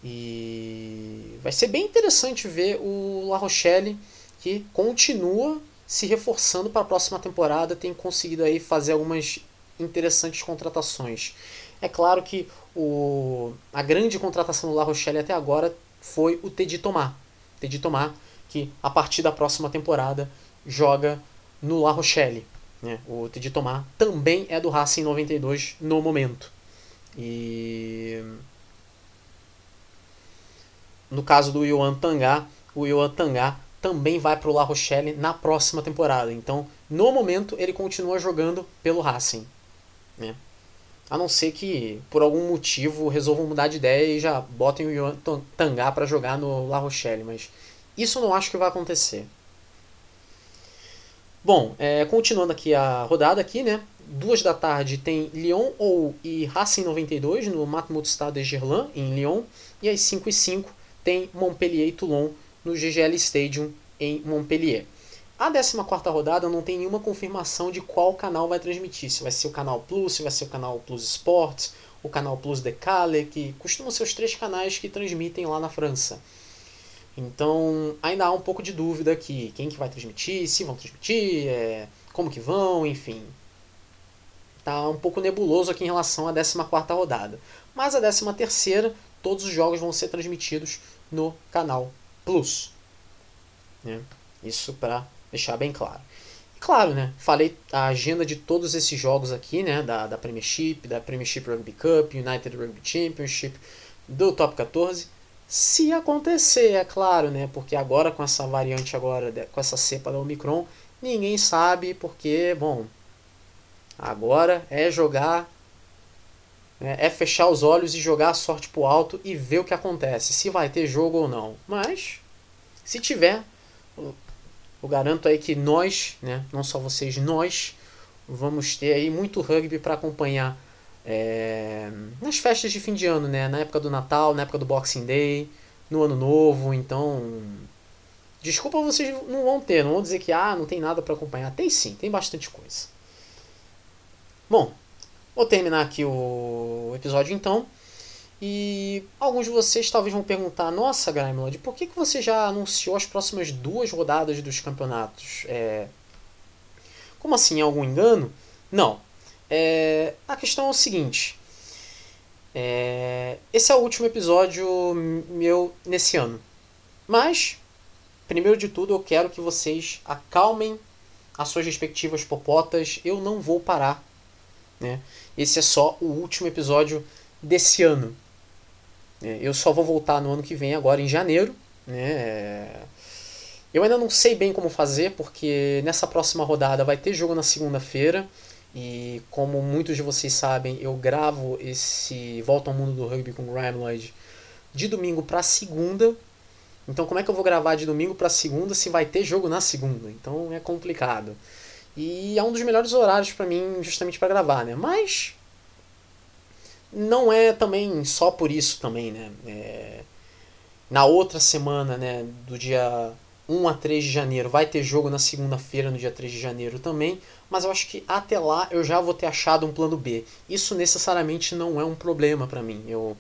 E vai ser bem interessante ver o La Rochelle que continua se reforçando para a próxima temporada, tem conseguido aí fazer algumas interessantes contratações. É claro que o, a grande contratação do La Rochelle até agora foi o Teddy Tomar. Teddy Tomar, que a partir da próxima temporada joga no La Rochelle. Né? O Teddy Tomar também é do Racing 92 no momento. E no caso do Yohan Tangá, o Yohan Tangá também vai para o La Rochelle na próxima temporada. Então, no momento, ele continua jogando pelo Racing. Né? A não ser que, por algum motivo, resolvam mudar de ideia e já botem o Yohan Tangá para jogar no La Rochelle. Mas isso não acho que vai acontecer. Bom, é, continuando aqui a rodada aqui, né? Duas da tarde tem Lyon ou e Racing 92 no Matmut Stade de Gerland, em Lyon. E às 5 e 5 tem Montpellier e Toulon no GGL Stadium em Montpellier. A 14 rodada não tem nenhuma confirmação de qual canal vai transmitir. Se vai ser o canal Plus, se vai ser o canal Plus Sports, o canal Plus Decale, que costumam ser os três canais que transmitem lá na França. Então ainda há um pouco de dúvida aqui, quem que vai transmitir, se vão transmitir, é, como que vão, enfim. Tá um pouco nebuloso aqui em relação à 14 rodada. Mas a 13 todos os jogos vão ser transmitidos no canal Plus. Né? Isso para deixar bem claro. E claro, né? Falei a agenda de todos esses jogos aqui, né? Da, da Premiership, da Premiership Rugby Cup, United Rugby Championship, do Top 14 se acontecer, é claro, né? Porque agora com essa variante agora, com essa cepa da Omicron, ninguém sabe porque, bom, agora é jogar né, é fechar os olhos e jogar a sorte pro alto e ver o que acontece, se vai ter jogo ou não. Mas se tiver, eu garanto aí que nós, né, não só vocês, nós vamos ter aí muito rugby para acompanhar é, nas festas de fim de ano, né? Na época do Natal, na época do Boxing Day, no Ano Novo, então. Desculpa, vocês não vão ter, não vão dizer que ah, não tem nada para acompanhar. Tem sim, tem bastante coisa. Bom, vou terminar aqui o episódio então. E alguns de vocês talvez vão perguntar: Nossa, Grimelod, por que, que você já anunciou as próximas duas rodadas dos campeonatos? É... Como assim? Algum engano? Não. É, a questão é o seguinte. É, esse é o último episódio meu nesse ano. Mas, primeiro de tudo, eu quero que vocês acalmem as suas respectivas popotas. Eu não vou parar. Né? Esse é só o último episódio desse ano. É, eu só vou voltar no ano que vem, agora em janeiro. Né? Eu ainda não sei bem como fazer, porque nessa próxima rodada vai ter jogo na segunda-feira. E como muitos de vocês sabem, eu gravo esse Volta ao Mundo do Rugby com Lloyd de domingo para segunda. Então como é que eu vou gravar de domingo para segunda se vai ter jogo na segunda? Então é complicado. E é um dos melhores horários para mim justamente para gravar, né? Mas não é também só por isso também, né? É... Na outra semana, né, do dia 1 a 3 de janeiro, vai ter jogo na segunda-feira, no dia 3 de janeiro também mas eu acho que até lá eu já vou ter achado um plano B. Isso necessariamente não é um problema para mim. Eu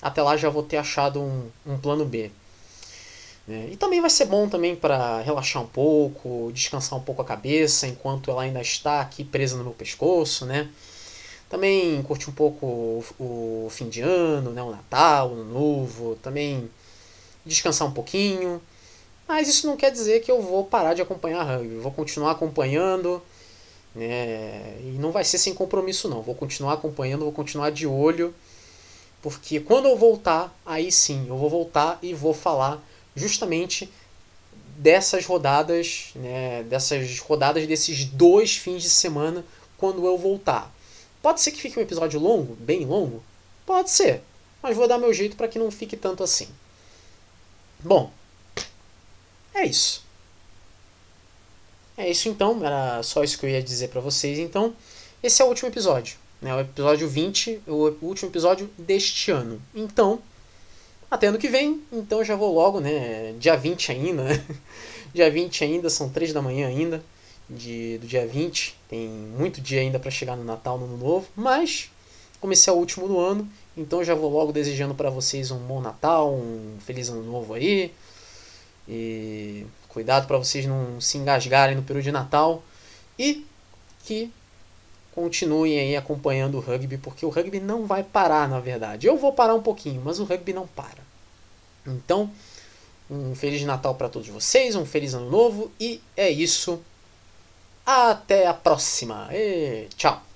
até lá já vou ter achado um, um plano B. É, e também vai ser bom também para relaxar um pouco, descansar um pouco a cabeça enquanto ela ainda está aqui presa no meu pescoço, né? Também curtir um pouco o, o fim de ano, né? o Natal, o Novo, também descansar um pouquinho. Mas isso não quer dizer que eu vou parar de acompanhar rugby. vou continuar acompanhando. É, e não vai ser sem compromisso, não. Vou continuar acompanhando, vou continuar de olho. Porque quando eu voltar, aí sim, eu vou voltar e vou falar justamente dessas rodadas, né, dessas rodadas desses dois fins de semana quando eu voltar. Pode ser que fique um episódio longo, bem longo? Pode ser, mas vou dar meu jeito para que não fique tanto assim. Bom, é isso. É isso então, era só isso que eu ia dizer para vocês. Então, esse é o último episódio, né? O episódio 20, o último episódio deste ano. Então, até ano que vem, então já vou logo, né? Dia 20 ainda, né? (laughs) Dia 20 ainda, são 3 da manhã ainda, de, do dia 20. Tem muito dia ainda para chegar no Natal, no Ano Novo, mas como esse é o último do ano, então já vou logo desejando para vocês um bom Natal, um feliz Ano Novo aí. E Cuidado para vocês não se engasgarem no período de Natal e que continuem aí acompanhando o rugby, porque o rugby não vai parar, na verdade. Eu vou parar um pouquinho, mas o rugby não para. Então, um feliz Natal para todos vocês, um feliz ano novo e é isso. Até a próxima. E tchau.